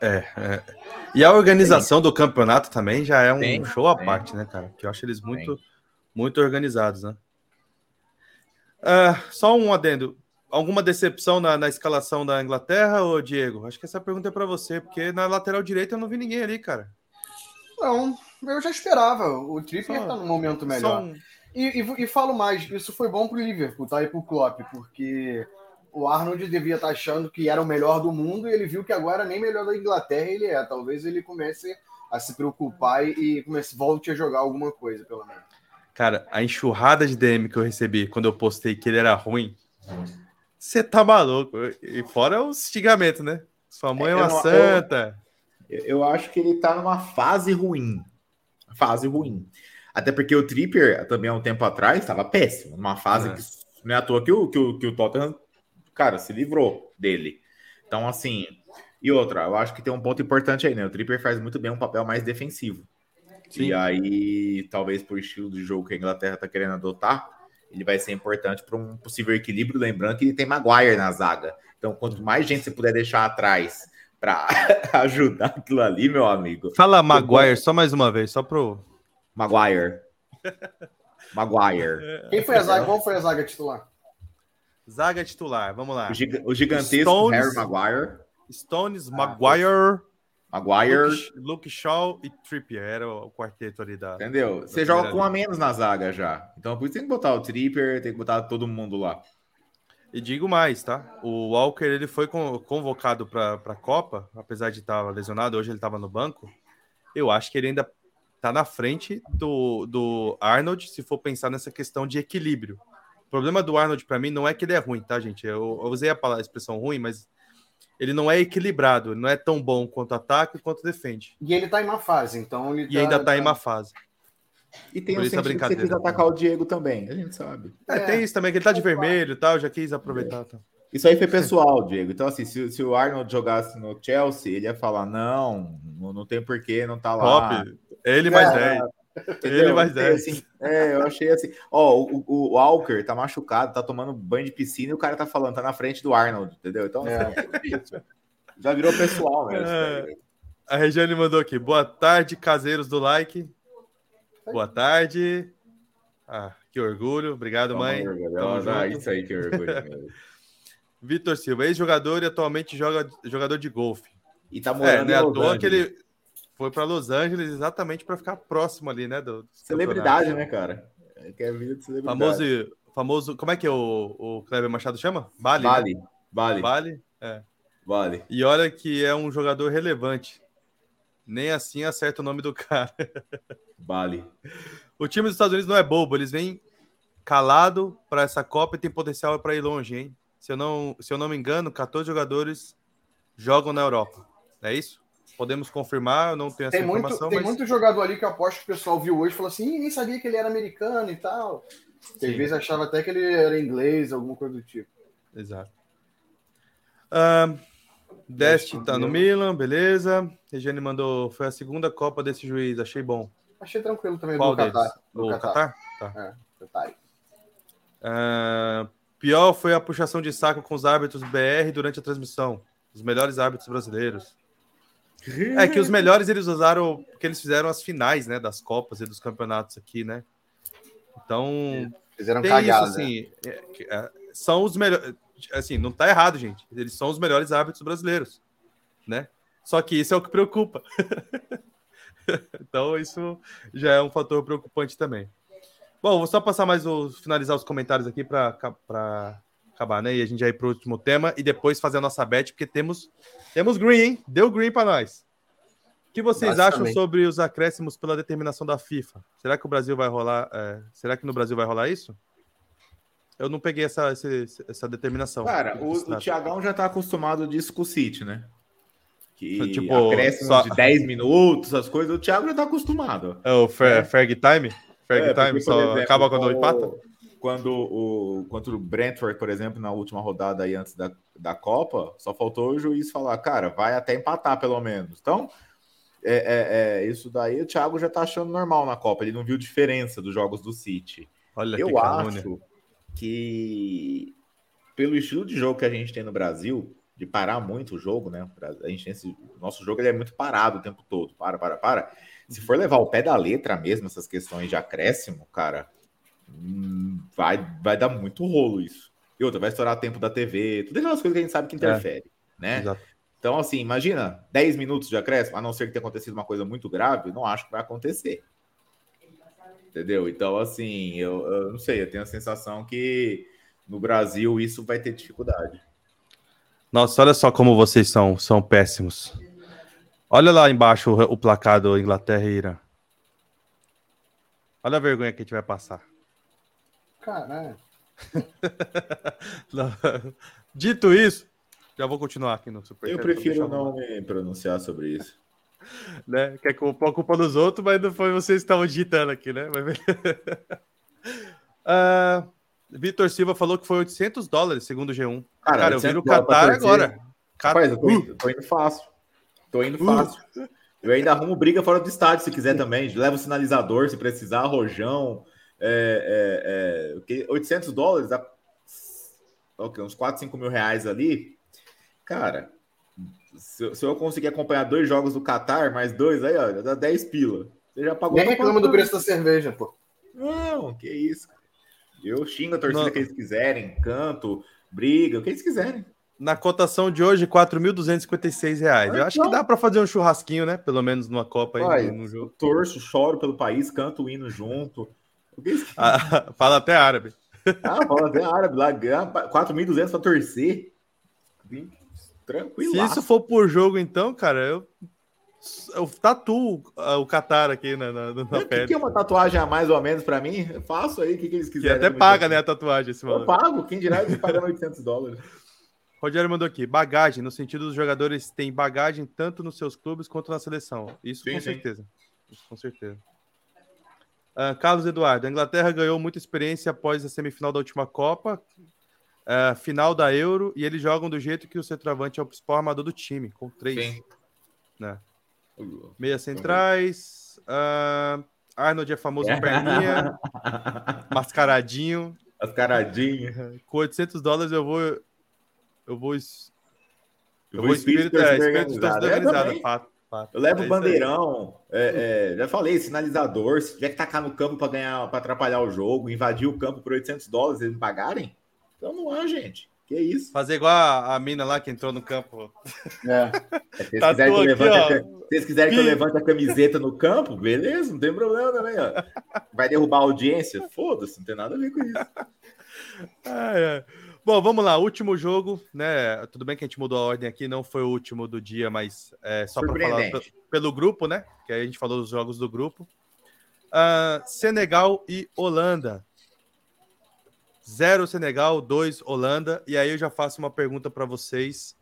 É, é. E a organização Sim. do campeonato também já é um Sim. show à parte, né, cara? Que eu acho eles muito, muito organizados, né? Uh, só um adendo. Alguma decepção na, na, escalação da Inglaterra, ô Diego? Acho que essa pergunta é para você, porque na lateral direita eu não vi ninguém ali, cara. Não, eu já esperava. O Trippier só, tá num momento melhor. Um... E, e, e, falo mais, isso foi bom pro Liverpool, tá? E pro Klopp, porque o Arnold devia estar tá achando que era o melhor do mundo e ele viu que agora nem melhor da Inglaterra ele é. Talvez ele comece a se preocupar e, e comece, volte a jogar alguma coisa, pelo menos. Cara, a enxurrada de DM que eu recebi quando eu postei que ele era ruim. Você tá maluco. E fora o xingamento, né? Sua mãe é, é uma eu, santa. Eu, eu, acho que ele tá numa fase ruim. Fase ruim. Até porque o Tripper, também há um tempo atrás, estava péssimo. Numa fase é. que não é à toa que o, que o, que o Tottenham, cara, se livrou dele. Então, assim. E outra, eu acho que tem um ponto importante aí, né? O Tripper faz muito bem um papel mais defensivo. Sim. E aí, talvez por estilo de jogo que a Inglaterra está querendo adotar, ele vai ser importante para um possível equilíbrio. Lembrando que ele tem Maguire na zaga. Então, quanto mais gente você puder deixar atrás para ajudar aquilo ali, meu amigo. Fala Maguire só mais uma vez, só pro. Maguire. Maguire. Quem foi a zaga? Qual foi a zaga titular? Zaga titular, vamos lá. O, gig o gigantesco Stones, Harry Maguire. Stones, ah, Maguire. Maguire. Luke, Luke, Shaw e Trippier era o quarteto ali da. Entendeu? Da Você joga com a menos na zaga já. Então por isso tem que botar o Trippier, tem que botar todo mundo lá. E digo mais, tá? O Walker ele foi convocado para a Copa, apesar de estar lesionado, hoje ele estava no banco. Eu acho que ele ainda está na frente do, do Arnold, se for pensar nessa questão de equilíbrio. O problema do Arnold para mim não é que ele é ruim, tá, gente? Eu, eu usei a, palavra, a expressão ruim, mas ele não é equilibrado, ele não é tão bom quanto ataca quanto defende. E ele tá em uma fase, então ele E tá, ainda tá, tá, em uma fase. E tem Por o sentido que você quis atacar o Diego também, a gente sabe. É, é tem isso também, que ele tá de vermelho e tal, já quis aproveitar. Tá. Isso aí foi pessoal, Diego. Então, assim, se, se, o Arnold jogasse no Chelsea, ele ia falar: não, não, tem porquê, não tá lá. Top. Ele mais é, Ele mais 10. Assim, é, eu achei assim. Ó, o, o, Walker tá machucado, tá tomando banho de piscina e o cara tá falando, tá na frente do Arnold, entendeu? Então, é. Assim, já virou pessoal, né? É. A Regiane mandou aqui. Boa tarde, caseiros do like. Boa tarde. Ah, que orgulho. Obrigado, mãe. ah, isso aí, que orgulho. Vitor Silva, ex-jogador e atualmente joga, jogador de golfe. E tá morando é, né, à toa que ele foi para Los Angeles exatamente para ficar próximo ali, né? Do, celebridade, né, cara? É que é vida de celebridade. Famoso, famoso. Como é que o, o Kleber Machado chama? Bali. Bali. Né? Bali. Bali. É. Vale. E olha que é um jogador relevante. Nem assim acerta o nome do cara. Vale. O time dos Estados Unidos não é bobo, eles vêm calado para essa Copa e tem potencial para ir longe, hein? Se eu, não, se eu não me engano, 14 jogadores jogam na Europa. É isso? Podemos confirmar, eu não tenho essa tem muito, informação. Tem mas... muito jogador ali que eu aposto que o pessoal viu hoje e falou assim: nem sabia que ele era americano e tal. Às vezes achava até que ele era inglês, alguma coisa do tipo. Exato. Uh, Dest tá no Milan, beleza. Regiane mandou, foi a segunda Copa desse juiz, achei bom. Achei tranquilo também Qual do deles? Qatar. Do? Qatar? Tá. É. Uh, pior foi a puxação de saco com os árbitros BR durante a transmissão. Os melhores árbitros brasileiros. É que os melhores eles usaram, porque eles fizeram as finais, né, das Copas e dos campeonatos aqui, né? Então, fizeram cagada. Isso, assim, é, é, são os melhores assim, não tá errado, gente. Eles são os melhores árbitros brasileiros, né? Só que isso é o que preocupa. então, isso já é um fator preocupante também. Bom, vou só passar mais os finalizar os comentários aqui para acabar, né? E a gente já ir para o último tema e depois fazer a nossa bet, porque temos temos green, hein? Deu green para nós. O que vocês acham sobre os acréscimos pela determinação da FIFA? Será que o Brasil vai rolar? É... será que no Brasil vai rolar isso? Eu não peguei essa, essa, essa determinação. Cara, o, o Thiagão já tá acostumado disso com o City, né? Que tipo, acréscimo só... de 10 minutos, as coisas, o Thiago já tá acostumado. É o Fer, é. Ferg Time? Ferg é, Time porque, só exemplo, acaba quando empata? Quando o, contra o Brentford, por exemplo, na última rodada aí antes da, da Copa, só faltou o juiz falar, cara, vai até empatar pelo menos. Então, é, é, é, isso daí o Thiago já tá achando normal na Copa, ele não viu diferença dos jogos do City. Olha Eu acho que pelo estilo de jogo que a gente tem no Brasil, de parar muito o jogo, né? A gente esse, nosso jogo ele é muito parado o tempo todo, para, para, para. Se for levar o pé da letra mesmo essas questões de acréscimo, cara, vai, vai dar muito rolo isso. E outra, vai estourar tempo da TV, tudo aquelas coisas que a gente sabe que interfere, é. né? Exato. Então, assim, imagina 10 minutos de acréscimo, a não ser que tenha acontecido uma coisa muito grave, não acho que vai acontecer entendeu? Então, assim, eu, eu não sei, eu tenho a sensação que no Brasil isso vai ter dificuldade. Nossa, olha só como vocês são, são péssimos. Olha lá embaixo o, o placar do Inglaterra e Irã. Olha a vergonha que a gente vai passar. Caralho. Dito isso, já vou continuar aqui no Super. Eu prefiro não me pronunciar sobre isso né? Que é culpa, a culpa dos outros, mas não foi vocês que estavam digitando aqui, né? Mas... uh, Vitor Silva falou que foi 800 dólares, segundo o G1. Cara, Cara eu vi no Qatar agora. Rapaz, eu tô, indo, tô indo fácil. Tô indo uh. fácil. Eu ainda arrumo briga fora do estádio se quiser também. Leva o sinalizador se precisar, rojão. É, é, é, 800 dólares, dá, okay, uns 4, 5 mil reais ali. Cara, se, se, eu conseguir acompanhar dois jogos do Qatar, mais dois, aí, ó, dá 10 pila. Você já pagou. Nem reclama do preço da cerveja, pô. Não, que isso. Eu xingo a torcida Não. que eles quiserem, canto, briga, o que eles quiserem. Na cotação de hoje, 4.256 reais. eu acho que dá para fazer um churrasquinho, né? Pelo menos numa Copa aí no jogo. Torço, choro pelo país, canto o hino junto. Ah, fala até árabe. Ah, fala até árabe lá, 4.200 para torcer. Tranquilo. Se isso for por jogo, então, cara, eu, eu tatuo o Qatar aqui na, na, na pele. Que é uma tatuagem a mais ou menos para mim? Eu faço aí o que, que eles quiserem. Que até paga, né, a tatuagem. Esse eu pago, quem dirá eles pagando 800 dólares. Rogério mandou aqui, bagagem, no sentido dos jogadores têm bagagem tanto nos seus clubes quanto na seleção. Isso sim, com sim. certeza. Isso com certeza. Uh, Carlos Eduardo, a Inglaterra ganhou muita experiência após a semifinal da última Copa, uh, final da Euro e eles jogam do jeito que o centroavante é o principal armador do time, com três. Né? Meia centrais. Uh, Arnold é famoso perninha, mascaradinho. Mascaradinho. Com 800 dólares eu vou. Eu vou. Eu, vou espírito, é, espírito organizado. organizado. Fato, fato. Eu levo é bandeirão. É, é, já falei, sinalizador. Se tiver que tacar no campo para ganhar, para atrapalhar o jogo, invadir o campo por 800 dólares, eles me pagarem? Então não há, gente. Que isso? Fazer igual a, a mina lá que entrou no campo. É. Se vocês tá quiserem, que, eu levante a, vocês quiserem que eu levante a camiseta no campo, beleza, não tem problema também. Ó. Vai derrubar a audiência? Foda-se, não tem nada a ver com isso. Ah, é. Bom, vamos lá. Último jogo, né? Tudo bem que a gente mudou a ordem aqui, não foi o último do dia, mas é só para falar pelo grupo, né? Que aí a gente falou dos jogos do grupo. Uh, Senegal e Holanda. 0 Senegal, 2 Holanda. E aí eu já faço uma pergunta para vocês.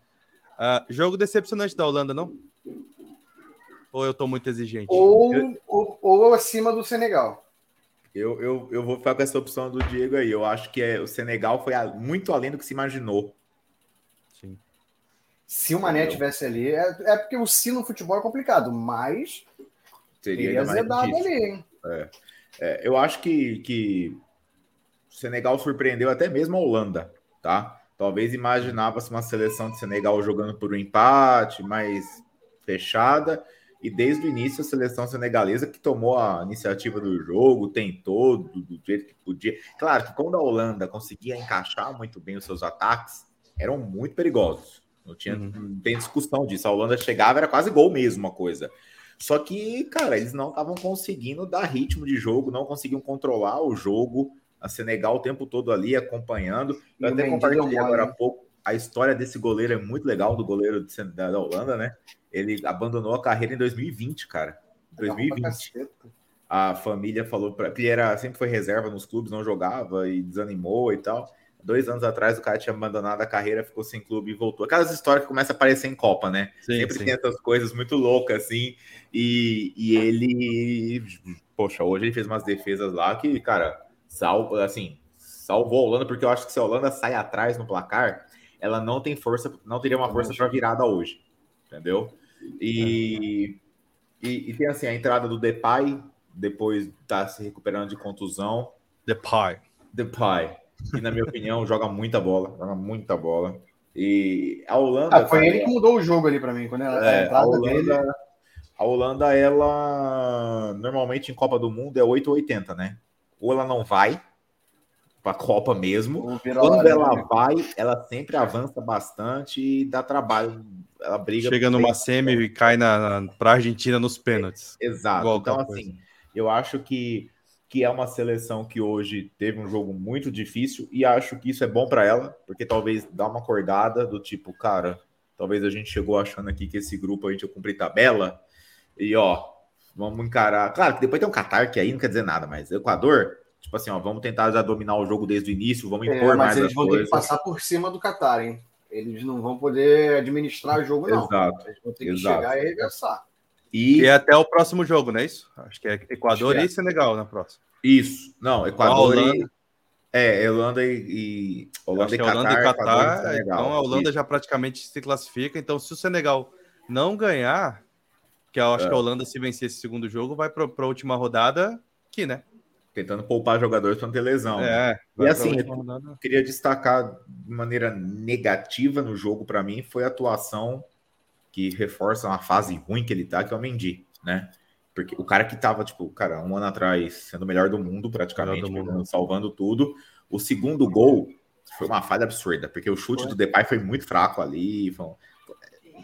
Uh, jogo decepcionante da Holanda, não? Ou eu estou muito exigente? Ou, ou, ou, acima do Senegal. Eu, eu, eu vou ficar com essa opção do Diego aí. Eu acho que é, o Senegal foi muito além do que se imaginou. Sim. Se o Mané tivesse ali, é, é porque o si no futebol é complicado, mas seria teria azedado ali, hein? É. É, eu acho que, que o Senegal surpreendeu até mesmo a Holanda, tá? Talvez imaginava-se uma seleção de Senegal jogando por um empate, mais fechada, e desde o início a seleção senegalesa que tomou a iniciativa do jogo, tentou do, do jeito que podia. Claro que quando a Holanda conseguia encaixar muito bem os seus ataques, eram muito perigosos. Não tinha uhum. não tem discussão disso. A Holanda chegava, era quase gol mesmo a coisa. Só que, cara, eles não estavam conseguindo dar ritmo de jogo, não conseguiam controlar o jogo a Senegal o tempo todo ali acompanhando. Eu até compartilhei agora há pouco. A história desse goleiro é muito legal, do goleiro de, da, da Holanda, né? Ele abandonou a carreira em 2020, cara. 2020. A família falou para que ele era sempre foi reserva nos clubes, não jogava e desanimou e tal. Dois anos atrás o cara tinha abandonado a carreira, ficou sem clube e voltou. Aquelas histórias que começam a aparecer em Copa, né? Sim, sempre sim. tem essas coisas muito loucas assim. E, e ele, poxa, hoje ele fez umas defesas lá que, cara, salvo, assim, salvou a Holanda, porque eu acho que se a Holanda sai atrás no placar, ela não tem força, não teria uma força para virada hoje, entendeu? E, e, e, tem assim a entrada do Depay, depois tá se recuperando de contusão. Depay. Depay, que na minha opinião joga muita bola, joga muita bola. E a Holanda. Ah, foi ele que mudou o jogo ali para mim, quando ela, é, a, a Holanda, dele... a Holanda, ela normalmente em Copa do Mundo é 8 ou 80, né? ou ela não vai para a Copa mesmo. Quando ela né? vai, ela sempre avança bastante e dá trabalho. Ela briga. Chega numa semi e cai na, na para a Argentina nos pênaltis. É, exato. então, assim, eu acho que, que é uma seleção que hoje teve um jogo muito difícil e acho que isso é bom para ela, porque talvez dá uma acordada do tipo, cara, talvez a gente chegou achando aqui que esse grupo a gente ia cumprir tabela e ó, Vamos encarar. Claro que depois tem um Qatar, que aí não quer dizer nada, mas Equador, tipo assim, ó, vamos tentar já dominar o jogo desde o início, vamos é, impor é, mais eles vão coisas. ter que passar por cima do Qatar, hein? Eles não vão poder administrar o jogo, não. Exato. Eles vão ter que Exato. chegar e arregaçar. E... e é até o próximo jogo, não é isso? Acho que é Equador que é. e Senegal na próxima. Isso. Não, Equador e... É, Holanda e, Holanda, e Qatar, Holanda e Qatar. então a Holanda isso. já praticamente se classifica. Então, se o Senegal não ganhar, que eu acho é. que a Holanda, se vencer esse segundo jogo, vai para a última rodada aqui, né? Tentando poupar jogadores para não ter lesão. É, né? E assim, eu queria destacar de maneira negativa no jogo para mim foi a atuação que reforça uma fase ruim que ele tá, que é o Mendy, né? Porque o cara que tava, tipo, cara, um ano atrás sendo o melhor do mundo, praticamente, do mundo. salvando tudo. O segundo gol foi uma falha absurda, porque o chute foi. do Depay foi muito fraco ali. Foi...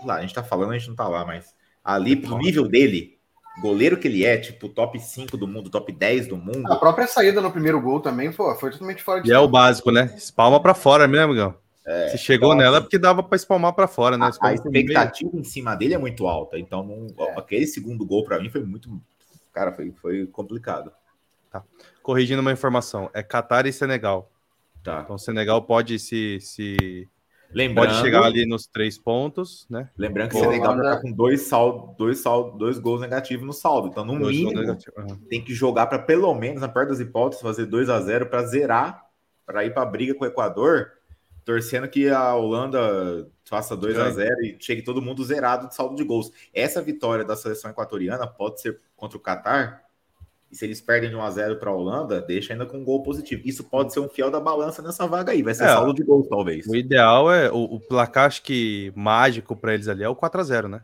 Lá, a gente tá falando, a gente não tá lá, mas ali pro nível dele, goleiro que ele é, tipo top 5 do mundo, top 10 do mundo. A própria saída no primeiro gol também foi, foi totalmente fora de E é o básico, né? Espalma para fora mesmo, amigão. É, Se chegou então, nela é porque dava para espalmar para fora, né? A, a expectativa em cima dele é muito alta, então não, é. aquele segundo gol para mim foi muito, cara, foi, foi complicado. Tá. Corrigindo uma informação, é Catar e Senegal. Tá. Então Senegal pode se, se Lembrando, Pode chegar ali nos três pontos, né? Lembrando que o Senegal já tá com dois, saldo, dois, saldo, dois gols negativos no saldo. Então, no dois mínimo, tem que jogar para pelo menos, na parte das hipóteses, fazer 2 a 0 para zerar, para ir para a briga com o Equador, torcendo que a Holanda faça 2 a 0 e chegue todo mundo zerado de saldo de gols. Essa vitória da seleção equatoriana pode ser contra o Catar E se eles perdem de 1 a 0 para a Holanda, deixa ainda com um gol positivo. Isso pode ser um fiel da balança nessa vaga aí. Vai ser é, saldo de gol, talvez. O ideal é o, o placar, acho que mágico para eles ali é o 4 a 0 né?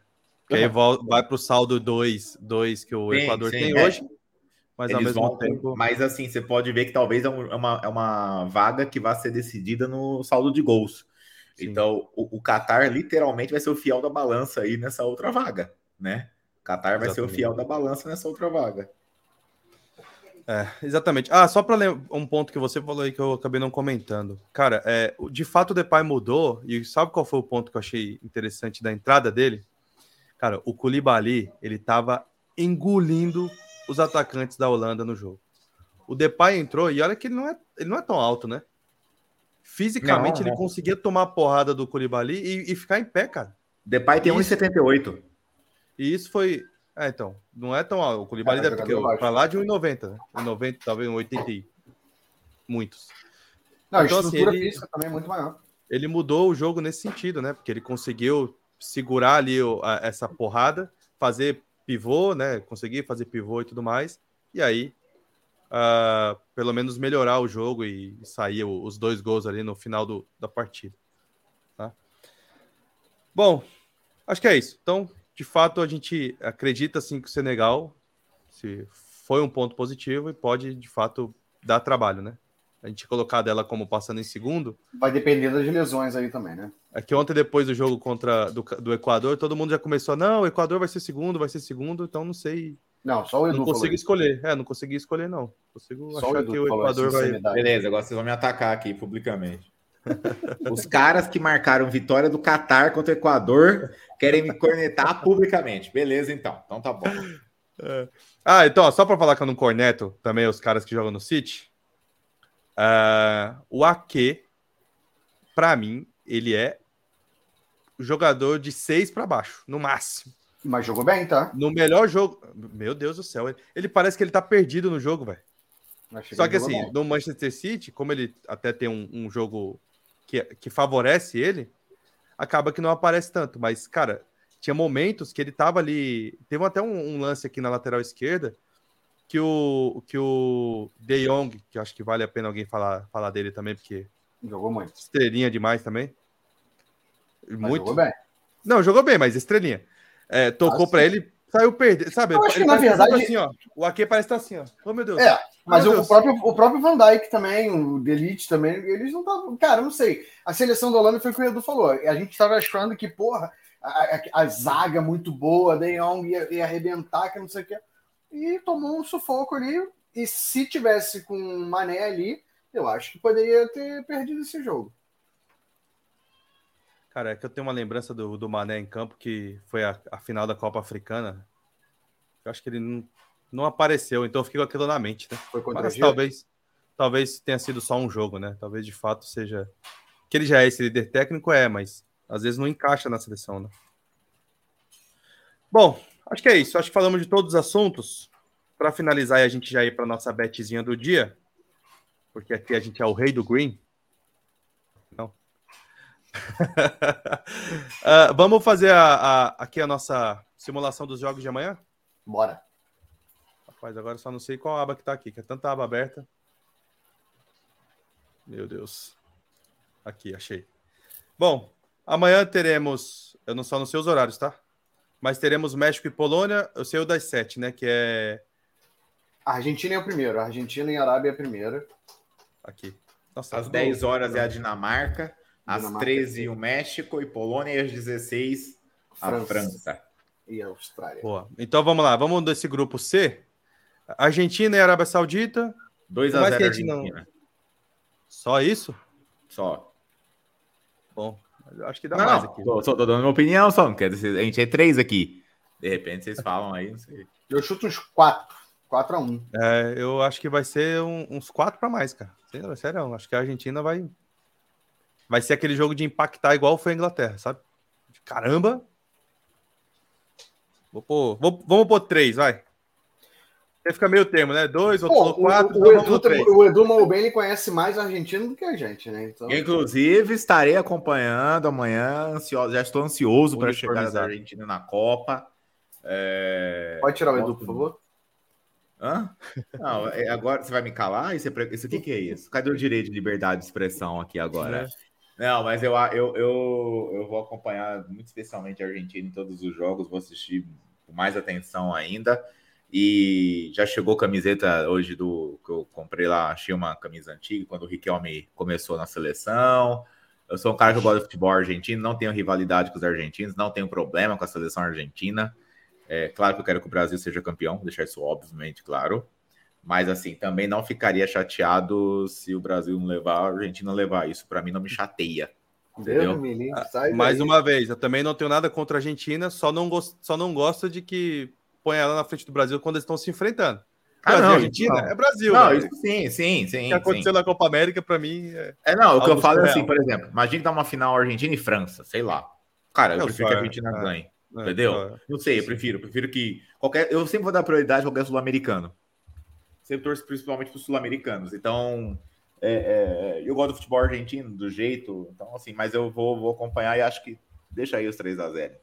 Que aí vai para o saldo 2, 2 que o sim, Equador sim, tem é. hoje. Mas Eles ao mesmo vão, tempo. Mas assim, você pode ver que talvez é, é uma, é uma vaga que vai ser decidida no saldo de gols. Sim. Então, o, o Qatar literalmente vai ser o fiel da balança aí nessa outra vaga, né? O Qatar vai Exatamente. ser o fiel da balança nessa outra vaga. É, exatamente. Ah, só para um ponto que você falou aí que eu acabei não comentando. Cara, é, de fato o Depay mudou, e sabe qual foi o ponto que eu achei interessante da entrada dele? Cara, o Koulibaly, ele tava engolindo os atacantes da Holanda no jogo. O Depay entrou e olha que ele não é, ele não é tão alto, né? Fisicamente não, ele conseguia tomar a porrada do Koulibaly e, e ficar em pé, cara. Depay tem 1,78. E isso foi, é, então, não é tão alto. O Koulibaly é, deve ter para lá de 1,90, né? 1,90, talvez 1,80 e muitos. Não, então, a assim, estrutura assim, ele, física também é muito maior. Ele mudou o jogo nesse sentido, né? Porque ele conseguiu segurar ali a, essa porrada, fazer pivô, né? Conseguir fazer pivô e tudo mais. E aí, uh, pelo menos melhorar o jogo e, sair os dois gols ali no final do, da partida. Tá? Bom, acho que é isso. Então, de fato, a gente acredita sim que o Senegal se foi um ponto positivo e pode, de fato, dar trabalho, né? a gente colocar dela como passando em segundo. Vai depender das lesões aí também, né? É que ontem, depois do jogo contra do, do Equador, todo mundo já começou, não, o Equador vai ser segundo, vai ser segundo, então não sei. Não, só o Edu Não consigo escolher. É, não consegui escolher, não. Consigo só achar o que o Equador vai. Beleza, agora vocês vão me atacar aqui publicamente. Os caras que marcaram vitória do Catar contra o Equador querem me cornetar publicamente. Beleza, então. Então tá bom. É. Ah, então, ó, só para falar que eu não corneto também os caras que jogam no City, Uh, o Ake, para mim, ele é jogador de seis para baixo, no máximo. Mas jogou bem, tá? No melhor jogo. Meu Deus do céu. Ele, ele parece que ele tá perdido no jogo, velho. Só que assim, bem. no Manchester City, como ele até tem um, um, jogo que, que favorece ele, acaba que não aparece tanto. Mas, cara, tinha momentos que ele tava ali. Teve até um, um lance aqui na lateral esquerda que o, que o De Jong, que acho que vale a pena alguém falar, falar dele também, porque. Jogou muito. Estrelinha demais também. Muito. jogou bem. Não, jogou bem, mas estrelinha. É, tocou para ele, saiu perder. Sabe? Eu acho que, na verdade. Assim, ó, o Ake parece estar assim, ó. Oh, meu Deus. É, mas o, próprio, o próprio Van Dijk também, o Delite também, eles não estavam. Cara, não sei. A seleção da Holanda foi o que o Edu falou. A gente estava achando que, porra, a, a, a zaga muito boa, De Jong ia, ia arrebentar, que não sei o que e tomou um sufoco ali. E se tivesse com o Mané ali, eu acho que poderia ter perdido esse jogo. Cara, é que eu tenho uma lembrança do, do Mané em campo, que foi a, a final da Copa Africana. Eu acho que ele não, não apareceu, então eu fiquei com aquilo na mente, né? Foi contra Mas talvez, talvez tenha sido só um jogo, né? Talvez de fato seja. Que ele já é esse líder técnico, é, mas às vezes não encaixa na seleção, né? Bom, Acho que é isso. Acho que falamos de todos os assuntos. Para finalizar, a gente já ir para nossa betzinha do dia, porque aqui a gente é o rei do green. Não. Uh, vamos fazer a, a, aqui a nossa simulação dos jogos de amanhã? Bora. Rapaz, agora só não sei qual aba que tá aqui, que é tanta aba aberta. Meu Deus. Aqui, achei. Bom, amanhã teremos. Eu não só não sei os horários, tá? mas teremos México e Polônia. Eu sei o das sete, né? Que é. A Argentina é o primeiro. A Argentina e a Arábia é a primeira. Aqui. Nossa, às 10 horas é a Dinamarca, às 13 o México e Polônia e às 16 a França. França. E a Austrália. Boa. Então vamos lá, vamos desse grupo C. Argentina e Arábia Saudita. 2 a 0 Argentina. Não... Só isso? Só. Bom, Acho que dá não, mais aqui. Tô, tô, dando minha opinião só, não quer dizer, a gente é três aqui. De repente vocês falam aí, não sei. Eu chuto uns quatro. 4 a 1 é, Eu acho que vai ser um, uns quatro para mais, cara. Sério, acho que a Argentina vai. Vai ser aquele jogo de impactar igual foi a Inglaterra, sabe? Caramba! Vou pôr, vou, vamos pôr três, vai. Você fica meio termo, né? Dois, outro falou quatro. O, então o, Edu, o Edu Malbem ele conhece mais a Argentina do que a gente, né? Então... Inclusive, estarei acompanhando amanhã, ansioso, já estou ansioso para chegar da Argentina na Copa. É... Pode tirar o Edu, por favor. Hã? Não, é, agora você vai me calar? Isso, é, isso aqui que é isso? Cadê o direito de liberdade de expressão aqui agora? Não, mas eu, eu, eu, eu vou acompanhar muito especialmente a Argentina em todos os jogos, vou assistir com mais atenção ainda. E já chegou camiseta hoje do que eu comprei lá, achei uma camisa antiga quando o Riquelme começou na seleção. Eu sou um cara que gosta de futebol argentino, não tenho rivalidade com os argentinos, não tenho problema com a seleção argentina. É claro que eu quero que o Brasil seja campeão, deixar isso obviamente claro. Mas assim, também não ficaria chateado se o Brasil não levar, a Argentina levar. Isso para mim não me chateia. Entendeu? Menino, ah, Mais uma vez, eu também não tenho nada contra a Argentina, só não, gosto, só não gosto de que põe ela na frente do Brasil quando eles estão se enfrentando. Ah, Brasil, não, Argentina não. é Brasil. Não, né? isso sim, sim, sim. O que aconteceu sim. na Copa América, para mim. É, é não, o que eu falo é assim, por exemplo, imagine dar uma final Argentina e França, sei lá. Cara, eu, eu prefiro que a Argentina é, ganhe. É, entendeu? É, não sei, eu prefiro, prefiro que. qualquer Eu sempre vou dar prioridade a qualquer sul-americano. Sempre torço principalmente para os sul-americanos. Então, é, é, eu gosto do futebol argentino, do jeito. Então, assim, mas eu vou, vou acompanhar e acho que deixa aí os 3 a 0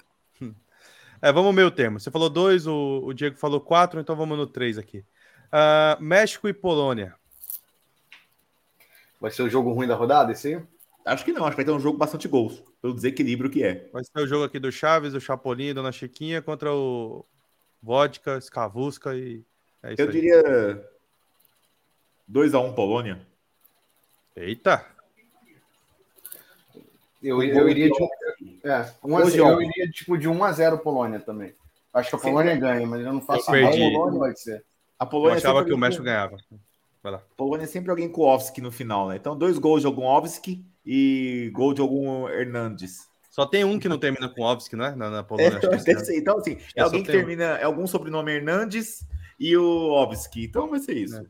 É, vamos meio termo. Você falou dois, o, o Diego falou quatro, então vamos no três aqui. Uh, México e Polônia. Vai ser o jogo ruim da rodada, esse aí? Acho que não, acho que vai ter um jogo bastante gols, pelo desequilíbrio que é. Vai ser o jogo aqui do Chaves, do Chapolin, Dona Chiquinha contra o Vodka, Skavusca e. É Eu aí. diria 2x1 um, Polônia. Eita! Eu, eu iria de, é, um a, eu iria tipo de 1 a 0 Polônia também. Acho que a Polônia Sim. ganha, mas eu não faço eu perdi. A Polônia vai ser. A Polônia eu achava que o México ganhava. Vai lá. A Polônia é sempre alguém com Ovski no final, né? Então, dois gols de algum Ovski e gol de algum Hernandes. Só tem um que não termina com Ovski, né? Na, na Polônia. É, então, assim, é alguém que termina. Um. É algum sobrenome Hernandes e o Ovski. Então vai ser isso.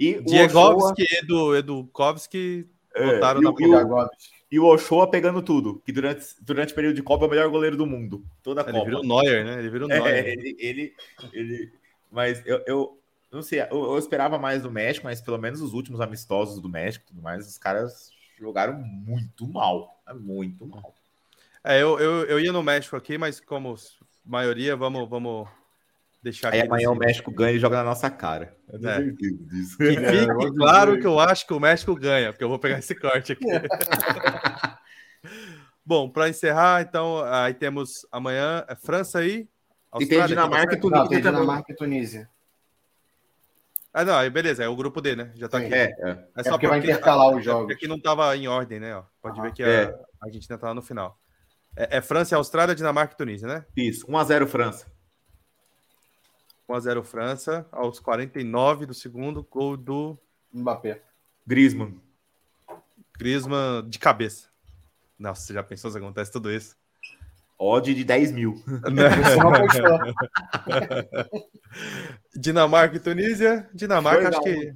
É. E Diegovski e Edu, Edukovski é, na Polônia e o Ochoa pegando tudo, que durante, durante o período de Copa é o melhor goleiro do mundo. Toda a ele Copa. Ele virou Neuer, né? Ele virou é, Neuer. Ele, ele, ele, mas eu, eu não sei, eu, eu, esperava mais do México, mas pelo menos os últimos amistosos do México tudo mais, os caras jogaram muito mal. Muito mal. É, eu, eu, eu ia no México aqui, mas como maioria, vamos, vamos deixar Aí amanhã o México ganha e joga na nossa cara. Eu tenho é. certeza disso. Que fique claro que eu acho que o México ganha, porque eu vou pegar esse corte aqui. Bom, para encerrar, então, aí temos amanhã é França aí. e tem Dinamarca e Tunísia. Não, tem Dinamarca e Tunísia. Ah, não, aí beleza, é o grupo D, né? Já tá Sim, aqui. É, é. é, é só porque vai intercalar os jogos. Aqui não tava em ordem, né? Ó. Pode ver que é. a, a Argentina tá lá no final. É, é França, Austrália, Dinamarca e Tunísia, né? Isso, 1x0 França. 1x0 França, aos 49 do segundo, gol do Mbappé. Griezmann. Griezmann de cabeça. Nossa, você já pensou se acontece tudo isso? Odd de 10 mil. Dinamarca e Tunísia. Dinamarca, acho que.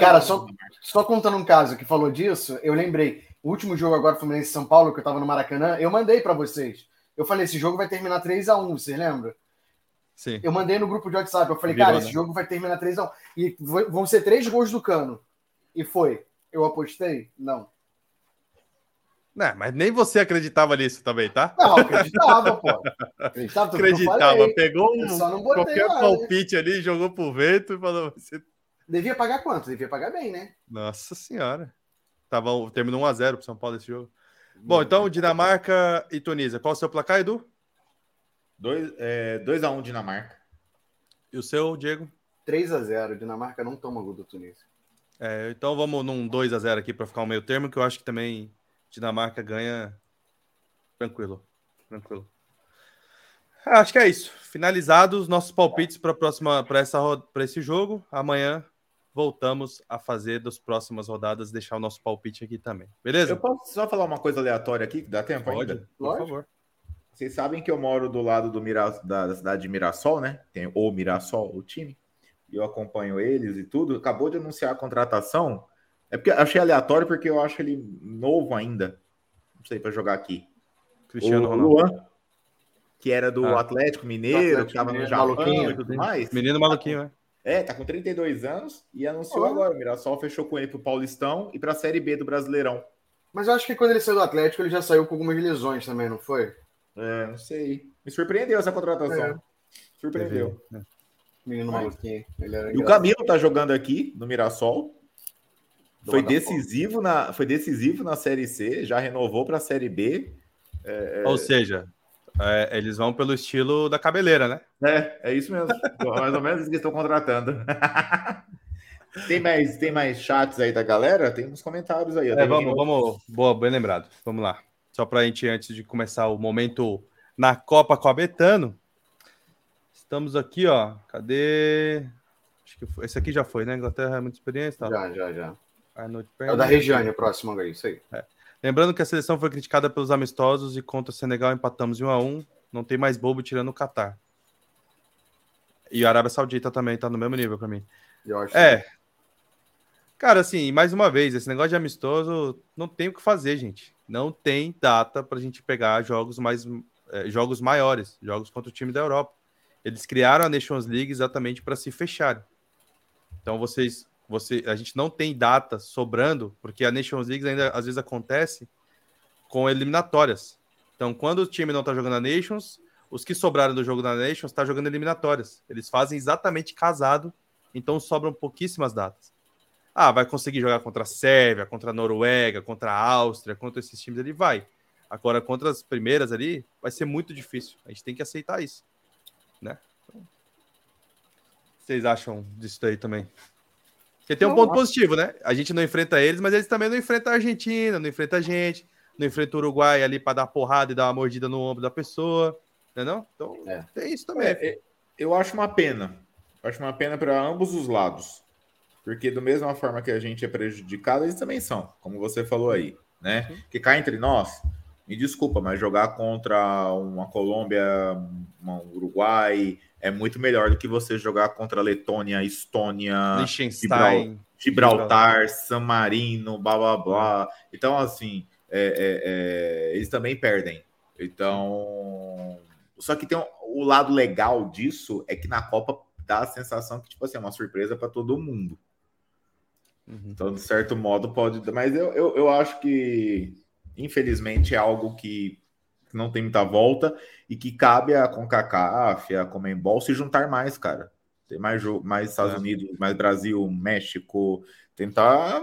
Cara, só, só contando um caso que falou disso, eu lembrei. O último jogo agora, Fluminense São Paulo, que eu tava no Maracanã, eu mandei para vocês. Eu falei, esse jogo vai terminar 3 a 1 vocês lembram? Sim. Eu mandei no grupo de WhatsApp. Eu falei, Virou, cara, né? esse jogo vai terminar 3x1. E vão ser três gols do cano. E foi. Eu apostei? Não. Não, mas nem você acreditava nisso também, tá? Não, acreditava, pô. Acreditava, acreditava. Pegou um, qualquer lá, palpite né? ali, jogou pro vento e falou. Você... Devia pagar quanto? Devia pagar bem, né? Nossa senhora. Tava, terminou 1x0 pro São Paulo esse jogo. Bom, então Dinamarca e Tunísia. Qual o seu placar, Edu? 2 é, dois a 1 um, Dinamarca. E o seu, Diego? 3 a 0 Dinamarca não toma gol do Tunísia. É, então vamos num 2 a 0 aqui para ficar um meio termo, que eu acho que também Dinamarca ganha tranquilo. Tranquilo. Acho que é isso. Finalizados nossos palpites para próxima para essa para esse jogo. Amanhã voltamos a fazer das próximas rodadas, deixar o nosso palpite aqui também. Beleza? Eu posso só falar uma coisa aleatória aqui que dá tempo Pode, ainda? Por favor. Vocês sabem que eu moro do lado do Mira... da cidade de Mirassol, né? Tem o Mirassol, o time. E eu acompanho eles e tudo. Acabou de anunciar a contratação. É porque achei aleatório porque eu acho ele novo ainda. Não sei para jogar aqui. Cristiano o Ronaldo. Luan, que era do ah. Atlético Mineiro, Atlético que estava no Japão e tudo mais. Menino maluquinho, né? É, tá com 32 anos e anunciou oh. agora. O Mirassol fechou com ele pro Paulistão e pra Série B do Brasileirão. Mas eu acho que quando ele saiu do Atlético, ele já saiu com algumas lesões também, não foi? É, não sei. Me surpreendeu essa contratação. É. Surpreendeu. É. Menino maluquinho. e o Camilo tá jogando aqui no Mirassol. Foi decisivo, na, foi decisivo na Série C, já renovou para a Série B. É, é, Ou seja, é, eles vão pelo estilo da cabeleira, né? É, é isso mesmo. mais ou menos isso que estão contratando. tem, mais, tem mais chats aí da galera? Tem uns comentários aí. É, vamos, vamos. Boa, bem lembrado. Vamos lá. Só para a gente, antes de começar o momento na Copa com a Betano. Estamos aqui, ó. Cadê? Acho que foi. Esse aqui já foi, né? Inglaterra é muita experiência. Tá? Já, já, já. É o da Regiane, o próximo aí, isso aí. É. Lembrando que a seleção foi criticada pelos amistosos e contra o Senegal empatamos em 1 a 1 Não tem mais bobo tirando o Catar. E a Arábia Saudita também tá no mesmo nível para mim. é. Cara, assim, mais uma vez, esse negócio de amistoso não tem o que fazer, gente. Não tem data pra gente pegar jogos mais é, jogos maiores, jogos contra o time da Europa. Eles criaram a Nations League exatamente para se fechar. Então vocês você, a gente não tem data sobrando, porque a Nations League ainda às vezes acontece com eliminatórias. Então, quando o time não está jogando a Nations, os que sobraram do jogo da Nations estão tá jogando eliminatórias. Eles fazem exatamente casado, então sobram pouquíssimas datas. Ah, vai conseguir jogar contra a Sérvia, contra a Noruega, contra a Áustria, contra esses times ali? Vai. Agora, contra as primeiras ali, vai ser muito difícil. A gente tem que aceitar isso. Né? Então, vocês acham disso aí também? Porque tem um ponto positivo, né? A gente não enfrenta eles, mas eles também não enfrentam a Argentina, não enfrenta a gente, não enfrenta o Uruguai ali para dar porrada e dar uma mordida no ombro da pessoa, né não? Então, é. tem isso também. É, é eu acho uma pena. Eu acho uma pena para ambos os lados. Porque da mesma forma que a gente é prejudicado, eles também são, como você falou aí, né? Uhum. Que cá entre nós, me desculpa, mas jogar contra uma Colômbia, um Uruguai, é muito melhor do que você jogar contra Letônia, Estônia, Liechtenstein, Gibraltar, San Marino, blá blá blá. Então, assim, é, é, é, eles também perdem. Então, só que tem um, o lado legal disso é que na Copa dá a sensação que, tipo assim, é uma surpresa para todo mundo. Uhum. Então, de certo modo, pode. Mas eu, eu, eu acho que, infelizmente, é algo que não tem muita volta e que cabe a CONCACAF, a Comembol se juntar mais, cara. Tem mais, mais Estados é. Unidos, mais Brasil, México, tentar,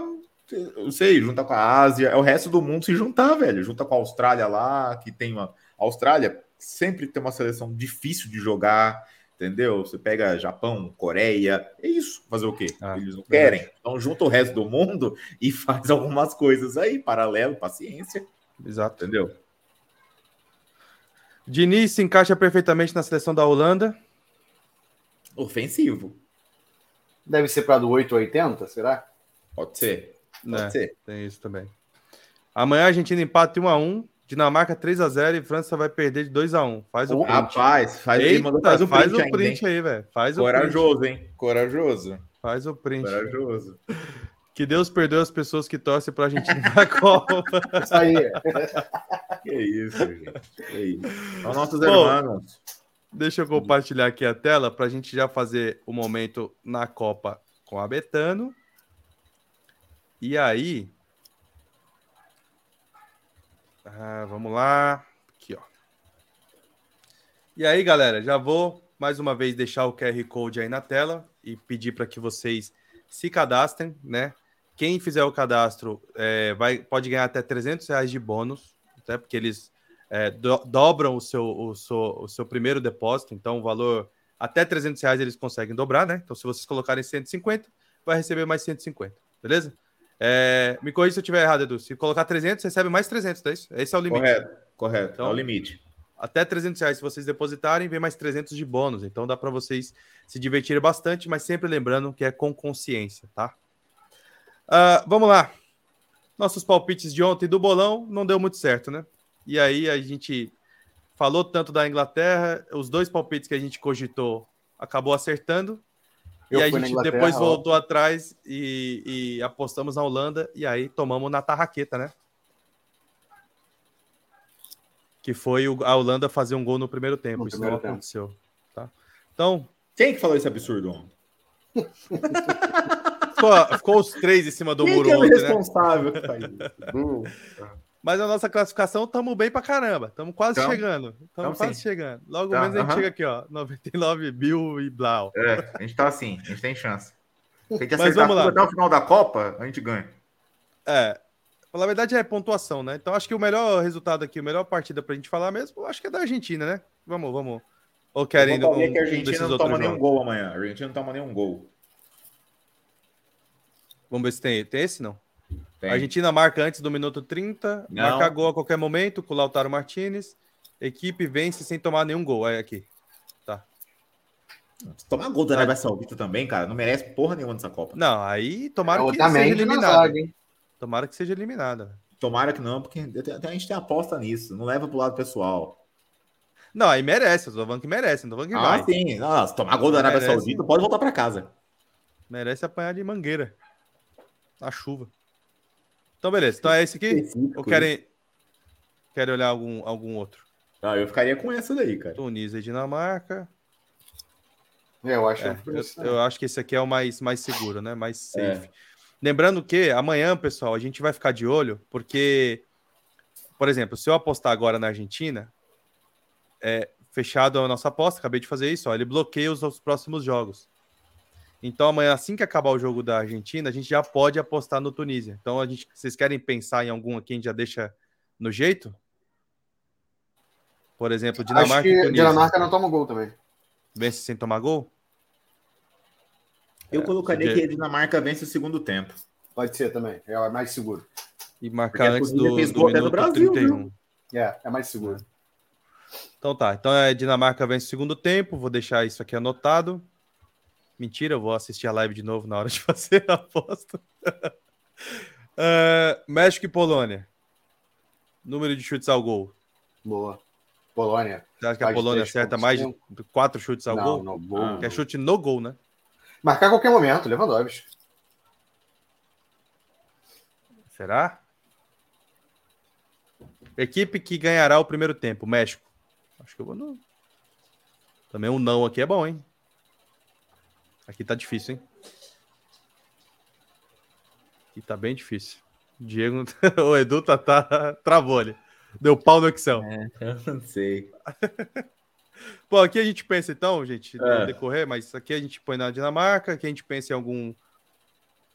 eu sei, juntar com a Ásia, é o resto do mundo se juntar, velho. Junta com a Austrália lá, que tem uma. A Austrália sempre tem uma seleção difícil de jogar, entendeu? Você pega Japão, Coreia, é isso. Fazer o quê? Ah, Eles não querem. Então junta o resto do mundo e faz algumas coisas aí, paralelo, paciência. Exato. Entendeu? Diniz se encaixa perfeitamente na seleção da Holanda. Ofensivo. Deve ser para do 8 80, será? Pode ser. Pode é, ser. Tem isso também. Amanhã a Argentina empata 1 a 1 Dinamarca 3 a 0 e França vai perder de 2 a 1 Faz o print. Rapaz, faz, Eita, faz o print, faz o print aí, velho. Faz o Corajoso, print. hein? Corajoso. Faz o print. Corajoso. Que Deus perdoe as pessoas que torcem para a Argentina na Copa. Isso aí. que isso, gente. Que isso. São nossos Bom, irmãos. Deixa eu compartilhar aqui a tela para a gente já fazer o momento na Copa com a Betano. E aí. Ah, vamos lá. Aqui, ó. E aí, galera, já vou mais uma vez deixar o QR Code aí na tela e pedir para que vocês se cadastrem, né? Quem fizer o cadastro é, vai, pode ganhar até 300 reais de bônus, até porque eles é, do, dobram o seu, o, seu, o seu primeiro depósito, então o valor até 300 reais eles conseguem dobrar, né? Então se vocês colocarem 150, vai receber mais 150, beleza? É, me corrija se eu estiver errado, Edu. Se colocar 300, recebe mais 300, tá isso? Esse é o limite. Correto, correto. Então, é o limite. Até 300 reais, se vocês depositarem, vem mais 300 de bônus. Então dá para vocês se divertirem bastante, mas sempre lembrando que é com consciência, tá? Uh, vamos lá. Nossos palpites de ontem do bolão não deu muito certo, né? E aí a gente falou tanto da Inglaterra, os dois palpites que a gente cogitou acabou acertando. Eu e a gente depois voltou ó. atrás e, e, apostamos na Holanda e aí tomamos na tarraqueta, né? Que foi a Holanda fazer um gol no primeiro tempo. No Isso primeiro não tempo. aconteceu. Tá? Então. Quem que falou esse absurdo? ficou, ficou os três em cima do Quem muro que é o ontem, né? responsável né? Mas a nossa classificação, estamos bem pra caramba. Estamos quase então, chegando. Estamos quase sim. chegando. Logo tá, menos a gente chega aqui, ó. 99 mil e blau. É, a gente tá assim, a gente tem chance. Tem que acertar tudo até o final da Copa, a gente ganha. É. Na verdade é pontuação, né? Então acho que o melhor resultado aqui, a melhor partida pra gente falar mesmo, acho que é da Argentina, né? Vamos, vamos. Ou querem. Um, que a Argentina um não toma nenhum gol amanhã. A Argentina não toma nenhum gol. Vamos ver se tem. Tem esse não? Tem. A Argentina marca antes do minuto 30, não. marca gol a qualquer momento com o Lautaro Martinez. Equipe vence sem tomar nenhum gol. É aqui. Tá. Tomar gol da Arábia Saudita também, cara, não merece porra nenhuma nessa Copa. Não, aí tomara que seja eliminada. Tomara que seja eliminada. Tomara que não, porque a gente tem aposta nisso. Não leva pro lado pessoal. Não, aí merece, eu tô falando que merece, não tô falando que ah, vai. sim. Nossa, tomar gol da Arábia merece. Saudita, pode voltar para casa. Merece apanhar de mangueira. Na chuva. Então, beleza. Então é esse aqui? Ou querem, querem olhar algum, algum outro? Ah, eu ficaria com essa daí, cara. Tunísia e Dinamarca. É, eu acho, é, eu, eu, acho que esse aqui é o mais, mais seguro, né? Mais safe. É. Lembrando que amanhã, pessoal, a gente vai ficar de olho, porque, por exemplo, se eu apostar agora na Argentina, é, fechado a nossa aposta, acabei de fazer isso, ó, ele bloqueia os, os próximos jogos. Então amanhã, assim que acabar o jogo da Argentina, a gente já pode apostar no Tunísia. Então a gente, vocês querem pensar em algum aqui, a gente já deixa no jeito? Por exemplo, Dinamarca Acho que e Tunísia. Dinamarca não toma gol também. Vence sem tomar gol? Eu é, colocaria que a Dinamarca vence o segundo tempo. Pode ser também, é mais seguro. E marcar antes do, do minuto Brasil, 31. Viu? É, é mais seguro. Então tá, então é Dinamarca vence o segundo tempo, vou deixar isso aqui anotado. Mentira, eu vou assistir a live de novo na hora de fazer a aposta. uh, México e Polônia. Número de chutes ao gol. Boa. Polônia. Você acha que a Polônia acerta mais de quatro chutes ao não, gol? No gol. Ah, que é chute no gol, né? Marcar a qualquer momento, Lewandowski. Será? Equipe que ganhará o primeiro tempo, México. Acho que eu vou no. Também um não aqui é bom, hein? Aqui tá difícil, hein? Aqui tá bem difícil. Diego, o Edu tá, tá, travou ali. Deu pau no Excel. É, eu não sei. Bom, aqui a gente pensa então, gente, é. decorrer, mas aqui a gente põe na Dinamarca, aqui a gente pensa em algum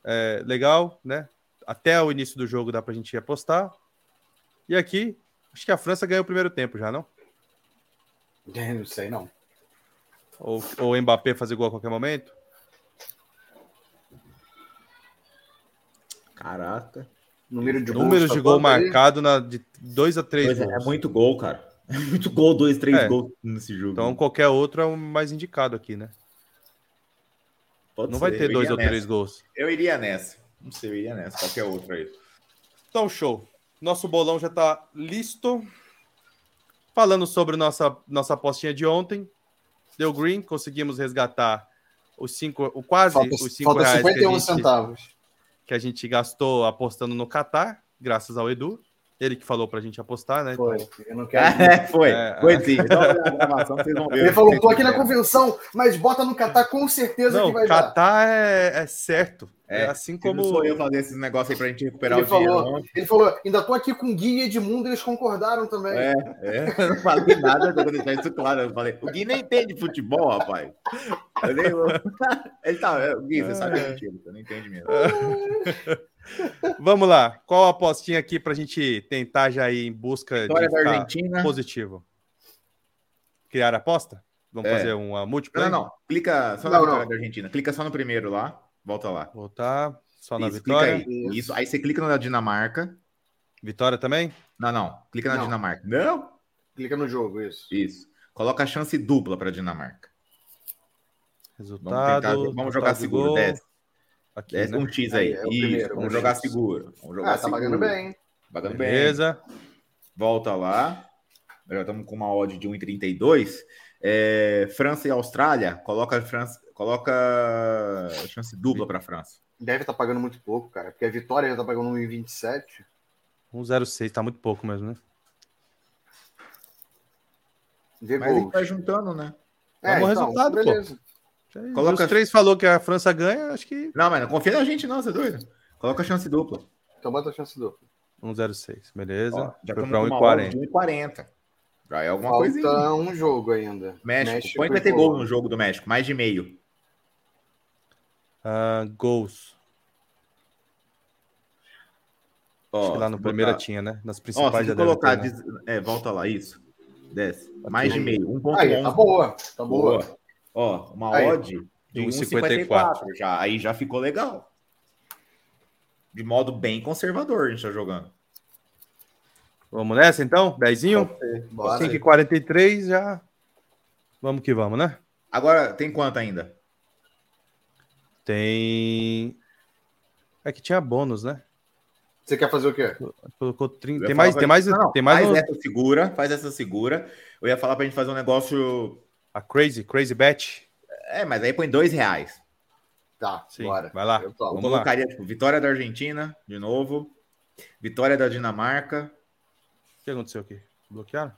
é, legal, né? Até o início do jogo dá pra gente apostar. E aqui, acho que a França ganhou o primeiro tempo já, não? Não sei, não. Ou, ou o Mbappé fazer gol a qualquer momento? Caraca. Número de Números de gol marcado na, de 2 a 3 é, é, muito gol, cara. É muito gol, 2, 3 é. gols nesse jogo. Então qualquer outro é o mais indicado aqui, né? Pode Não ser. vai ter dois ou nessa. três gols. Eu iria nessa. Não sei, eu iria nessa. Qualquer outro aí. Então, show. Nosso bolão já tá listo. Falando sobre nossa, nossa apostinha de ontem. Deu green, conseguimos resgatar os cinco, o quase falta, os 5 reais. 51 que a gente, centavos que a gente gastou apostando no Qatar, graças ao Edu. Ele que falou pra gente apostar, né? Foi, então... eu não quero. É, foi, é, foi sim. Ele falou, tô aqui na convenção, mas bota no Qatar com certeza não, que vai Qatar dar. É, é certo. É, é assim como. Não sou eu fazer esses negócios aí pra gente recuperar ele o falou, dinheiro. Ele falou: ainda tô aqui com o Gui e Edmundo, eles concordaram também. É, é. Eu não falei nada, eu deixar isso claro. Eu falei: o Gui nem entende futebol, rapaz. Eu nem... Ele tá, é, Gui, você sabe é mentira, você não entende mesmo. Vamos lá. Qual a apostinha aqui pra gente tentar já ir em busca Vitória de da Argentina. positivo? Criar aposta? Vamos é. fazer uma múltipla? Não, não. Clica só na não, vitória não. da Argentina. Clica só no primeiro lá. Volta lá. Voltar. Só na Isso, vitória. Aí. Isso. Aí você clica na Dinamarca. Vitória também? Não, não. Clica na não. Dinamarca. Não. Clica no jogo, isso. Isso. Coloca a chance dupla para Dinamarca. Resultado. Vamos, tentar, vamos jogar seguro. Desce. Aqui, Desce né? um X aí. É, é Isso. Primeiro, vamos jogar seguro. Vamos jogar ah, tá pagando bem. Pagando Beleza. bem. Volta lá. Já estamos com uma odd de 1,32. É, França e Austrália, coloca a França, coloca chance dupla para a França. Deve estar tá pagando muito pouco, cara, porque a Vitória já está pagando 1,27. 1,06 tá muito pouco mesmo, né? Vê Mas gols. vai juntando, né? É, então, resultado, beleza. pô. Coloca... Os três falou que a França ganha, acho que. Não, mas não confia na gente, não, você é doido. Coloca a chance dupla. Então bota a chance dupla. 1,06. Beleza. Ó, já foi para 1,40. Já é alguma Falta coisa. um jogo ainda. México. México Quanto vai ter gol no jogo do México? Mais de meio. Uh, gols. Oh, Acho que lá no primeiro botar... tinha, né? Nas principais oh, já colocar, ter, né? É, volta lá, isso. Desce. Mais de meio. 1.11. Aí, tá boa. Tá boa. boa. Ó, uma Aí. odd de 1,54. Já, aí já ficou legal. De modo bem conservador a gente tá jogando. Vamos nessa então? Dezinho? 5,43 já. Vamos que vamos, né? Agora, tem quanto ainda? Tem. É que tinha bônus, né? Você quer fazer o quê? Colocou 30. Tem mais, tem mais, não, tem mais. Faz um... essa segura, faz essa segura. Eu ia falar pra gente fazer um negócio. A Crazy, Crazy Bet. É, mas aí põe dois reais. Tá, Sim, bora. Vai lá. Eu, eu colocaria, tipo, vitória da Argentina, de novo. Vitória da Dinamarca. O que aconteceu aqui? Bloquearam?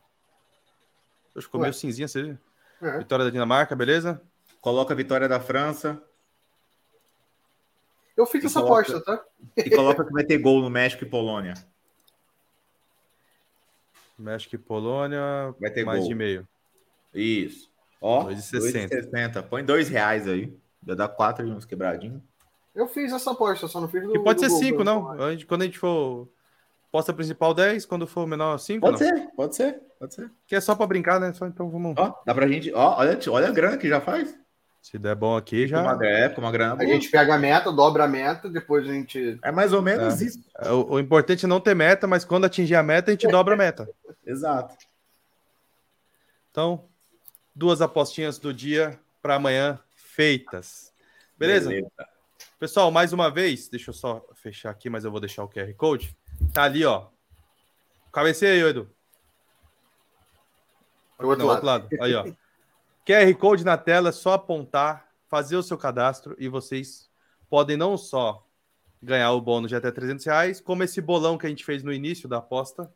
Ficou meio cinzinha, você viu? É. Vitória da Dinamarca, beleza? Coloca a vitória da França. Eu fiz essa coloca, aposta, tá? E coloca que vai ter gol no México e Polônia. México e Polônia, vai ter mais gol. de meio. Isso. Ó, 2,60. Põe dois reais aí. Já dá quatro e uns quebradinhos. Eu fiz essa aposta, só não fiz do, Que pode do ser gol, cinco, não. Quando a gente for posta principal 10, quando for menor 5, Pode não? ser, pode ser, pode ser. Que é só para brincar, né? Só, então vamos. Ó, dá pra gente, ó, olha, olha a grana que já faz. Se der bom aqui, já. Uma, é, uma grana boa. A gente pega a meta, dobra a meta, depois a gente. É mais ou menos é. isso. É, o, o, importante é não ter meta, mas quando atingir a meta, a gente dobra a meta. Exato. Então, duas apostinhas do dia para amanhã feitas. Beleza? Beleza? Pessoal, mais uma vez, deixa eu só fechar aqui, mas eu vou deixar o QR Code. Tá ali, ó. Cabeceia aí, Edu. Do outro, Não, lado. outro lado. Aí, ó. QR Code na tela, é só apontar, fazer o seu cadastro e vocês podem não só ganhar o bônus de até 300 reais, como esse bolão que a gente fez no início da aposta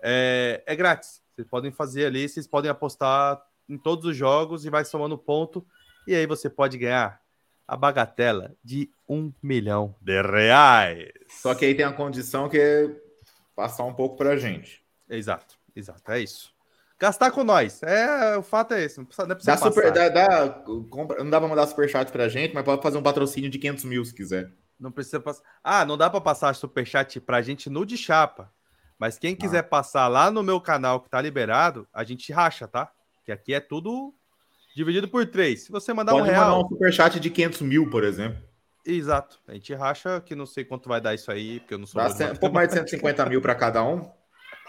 é, é grátis. Vocês podem fazer ali, vocês podem apostar em todos os jogos e vai somando ponto. E aí você pode ganhar a bagatela de um milhão de reais. Só que aí tem a condição que é passar um pouco pra gente. Exato, exato, é isso. Gastar com nós. É, o fato é esse. Não precisa, não é dá super, dá, dá, compra, não dá pra mandar superchat pra gente, mas pode fazer um patrocínio de 500 mil se quiser. Não precisa passar. Ah, não dá pra passar superchat pra gente no de chapa. Mas quem quiser ah. passar lá no meu canal que tá liberado, a gente racha, tá? Que aqui é tudo dividido por três. Se você mandar pode um real. mandar um superchat de 500 mil, por exemplo. Exato. A gente racha que não sei quanto vai dar isso aí, porque eu não sou. Dá um pouco mais de 150 mil para cada um.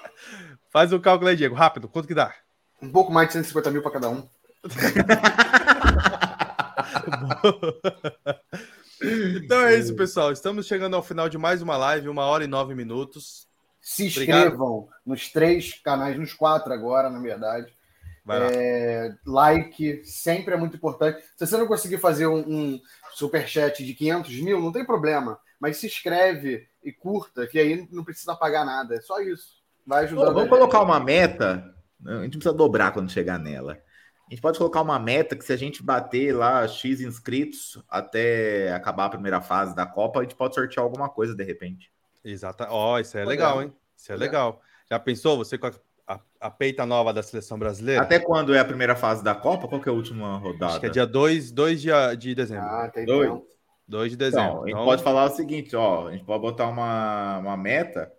Faz o cálculo aí, Diego, rápido. Quanto que dá? Um pouco mais de 150 mil para cada um. então é isso, pessoal. Estamos chegando ao final de mais uma live, uma hora e nove minutos. Se inscrevam Obrigado. nos três canais, nos quatro agora, na verdade. É, like, sempre é muito importante. Se você não conseguir fazer um, um superchat de 500 mil, não tem problema. Mas se inscreve e curta, que aí não precisa pagar nada. É só isso. Vai ajudar. Vamos colocar uma meta. A gente não precisa dobrar quando chegar nela. A gente pode colocar uma meta que se a gente bater lá X inscritos até acabar a primeira fase da Copa, a gente pode sortear alguma coisa de repente. Exato. Ó, oh, isso é legal, hein? Isso é legal. Já pensou você com a, a, a, peita nova da seleção brasileira? Até quando é a primeira fase da Copa? Qual que é a última rodada? Acho que é dia 2 2 de, de dezembro. Ah, tem 2. 2 de dezembro. Então, a gente então... pode falar o seguinte, ó, a gente pode botar uma, uma meta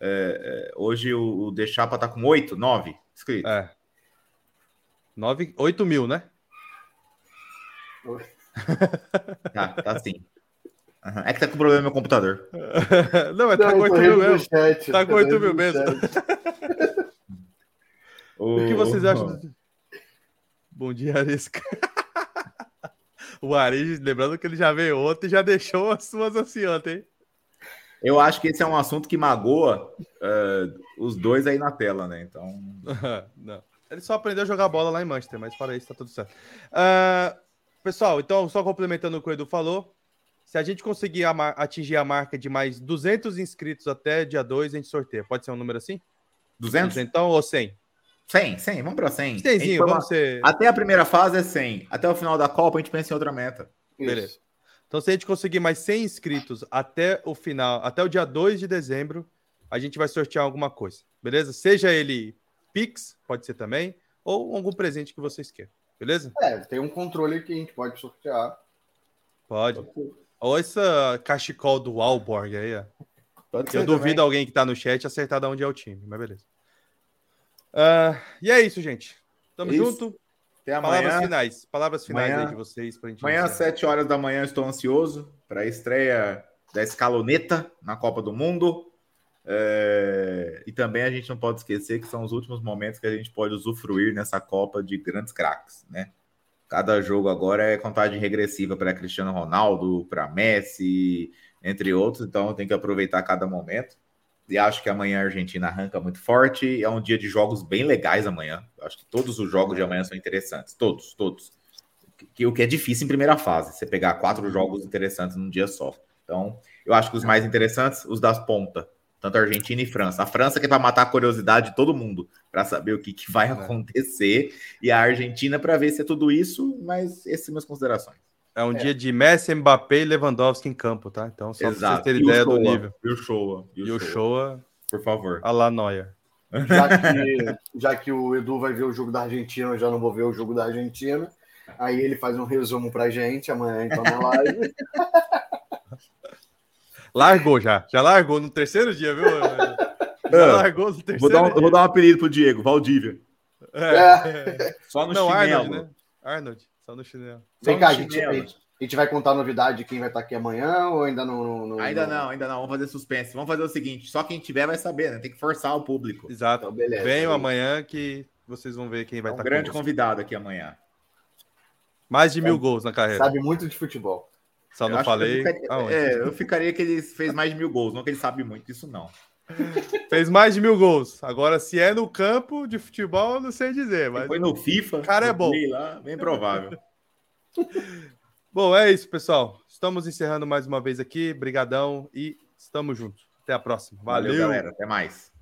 é, é, hoje o, o Deixapa tá com 8, 9 inscritos. É. 9, 8 mil, né? tá, tá assim. Uhum. É que tá com problema no meu computador. Não, mas tá com 8 mil mesmo. Chat, tá com 8 mil mesmo. o... o que vocês acham? Do... Bom dia, Arisca. o Ari, lembrando que ele já veio ontem e já deixou as suas assim ontem, hein? Eu acho que esse é um assunto que magoa uh, os dois aí na tela, né? Então. Não. Ele só aprendeu a jogar bola lá em Manchester, mas para isso tá tudo certo. Uh, pessoal, então, só complementando o que o Edu falou, se a gente conseguir atingir a marca de mais 200 inscritos até dia 2, a gente sorteia. Pode ser um número assim? 200? Então, ou 100? 100, 100, vamos para 100. 100, vamos ser... Até a primeira fase é 100. Até o final da Copa a gente pensa em outra meta. Beleza. Então, se a gente conseguir mais 100 inscritos até o final, até o dia 2 de dezembro, a gente vai sortear alguma coisa, beleza? Seja ele Pix, pode ser também, ou algum presente que vocês queiram, beleza? É, tem um controle que a gente pode sortear. Pode. Olha essa cachecol do Walborg aí, ó. Pode Eu duvido também. alguém que tá no chat acertar de onde é o time, mas beleza. Uh, e é isso, gente. Tamo isso. junto. Até amanhã. Palavras finais. Palavras finais amanhã, aí de vocês pra gente. Amanhã, às 7 horas da manhã, estou ansioso para a estreia da escaloneta na Copa do Mundo. É... E também a gente não pode esquecer que são os últimos momentos que a gente pode usufruir nessa Copa de grandes craques, né? Cada jogo agora é contagem regressiva para Cristiano Ronaldo, para Messi, entre outros, então tem que aproveitar cada momento. E acho que amanhã a Argentina arranca muito forte. É um dia de jogos bem legais amanhã. Acho que todos os jogos de amanhã são interessantes. Todos, todos. O que é difícil em primeira fase, você pegar quatro jogos interessantes num dia só. Então, eu acho que os mais interessantes, os das pontas tanto Argentina e França. A França que é para matar a curiosidade de todo mundo, para saber o que, que vai é. acontecer, e a Argentina para ver se é tudo isso, mas essas são minhas considerações. É um é. dia de Messi, Mbappé e Lewandowski em campo, tá? Então, só para vocês terem ideia do nível. E o Showa. E o Showa, por favor. A la Neuer. Já que, já que o Edu vai ver o jogo da Argentina, eu já não vou ver o jogo da Argentina. Aí ele faz um resumo pra gente amanhã, então, na live. Largou já. Já largou no terceiro dia, viu? Já largou no terceiro vou dar um, dia. Vou dar um apelido pro Diego, Valdívia. É. é. Só no Não, chinelo. Arnold, né? Arnold, só no chinelo. Vem cá, a gente, a gente vai contar a novidade de quem vai estar aqui amanhã ou ainda não, não Ainda não, ainda não. Vamos fazer suspense. Vamos fazer o seguinte: só quem tiver vai saber, né? Tem que forçar o público. Exato. Então, beleza. Venham amanhã que vocês vão ver quem vai é um estar Um grande convidado aqui amanhã. Mais de mil gols na carreira. Sabe muito de futebol. Só não falei. Eu ficaria, é, eu ficaria que ele fez mais de mil gols, não que ele sabe muito disso, não. Fez mais de mil gols. Agora, se é no campo de futebol, não sei dizer. Mas foi no FIFA. O cara é bom. Lá, bem provável. bom, é isso, pessoal. Estamos encerrando mais uma vez aqui. Brigadão e estamos juntos. Até a próxima. Valeu, Valeu galera. Até mais.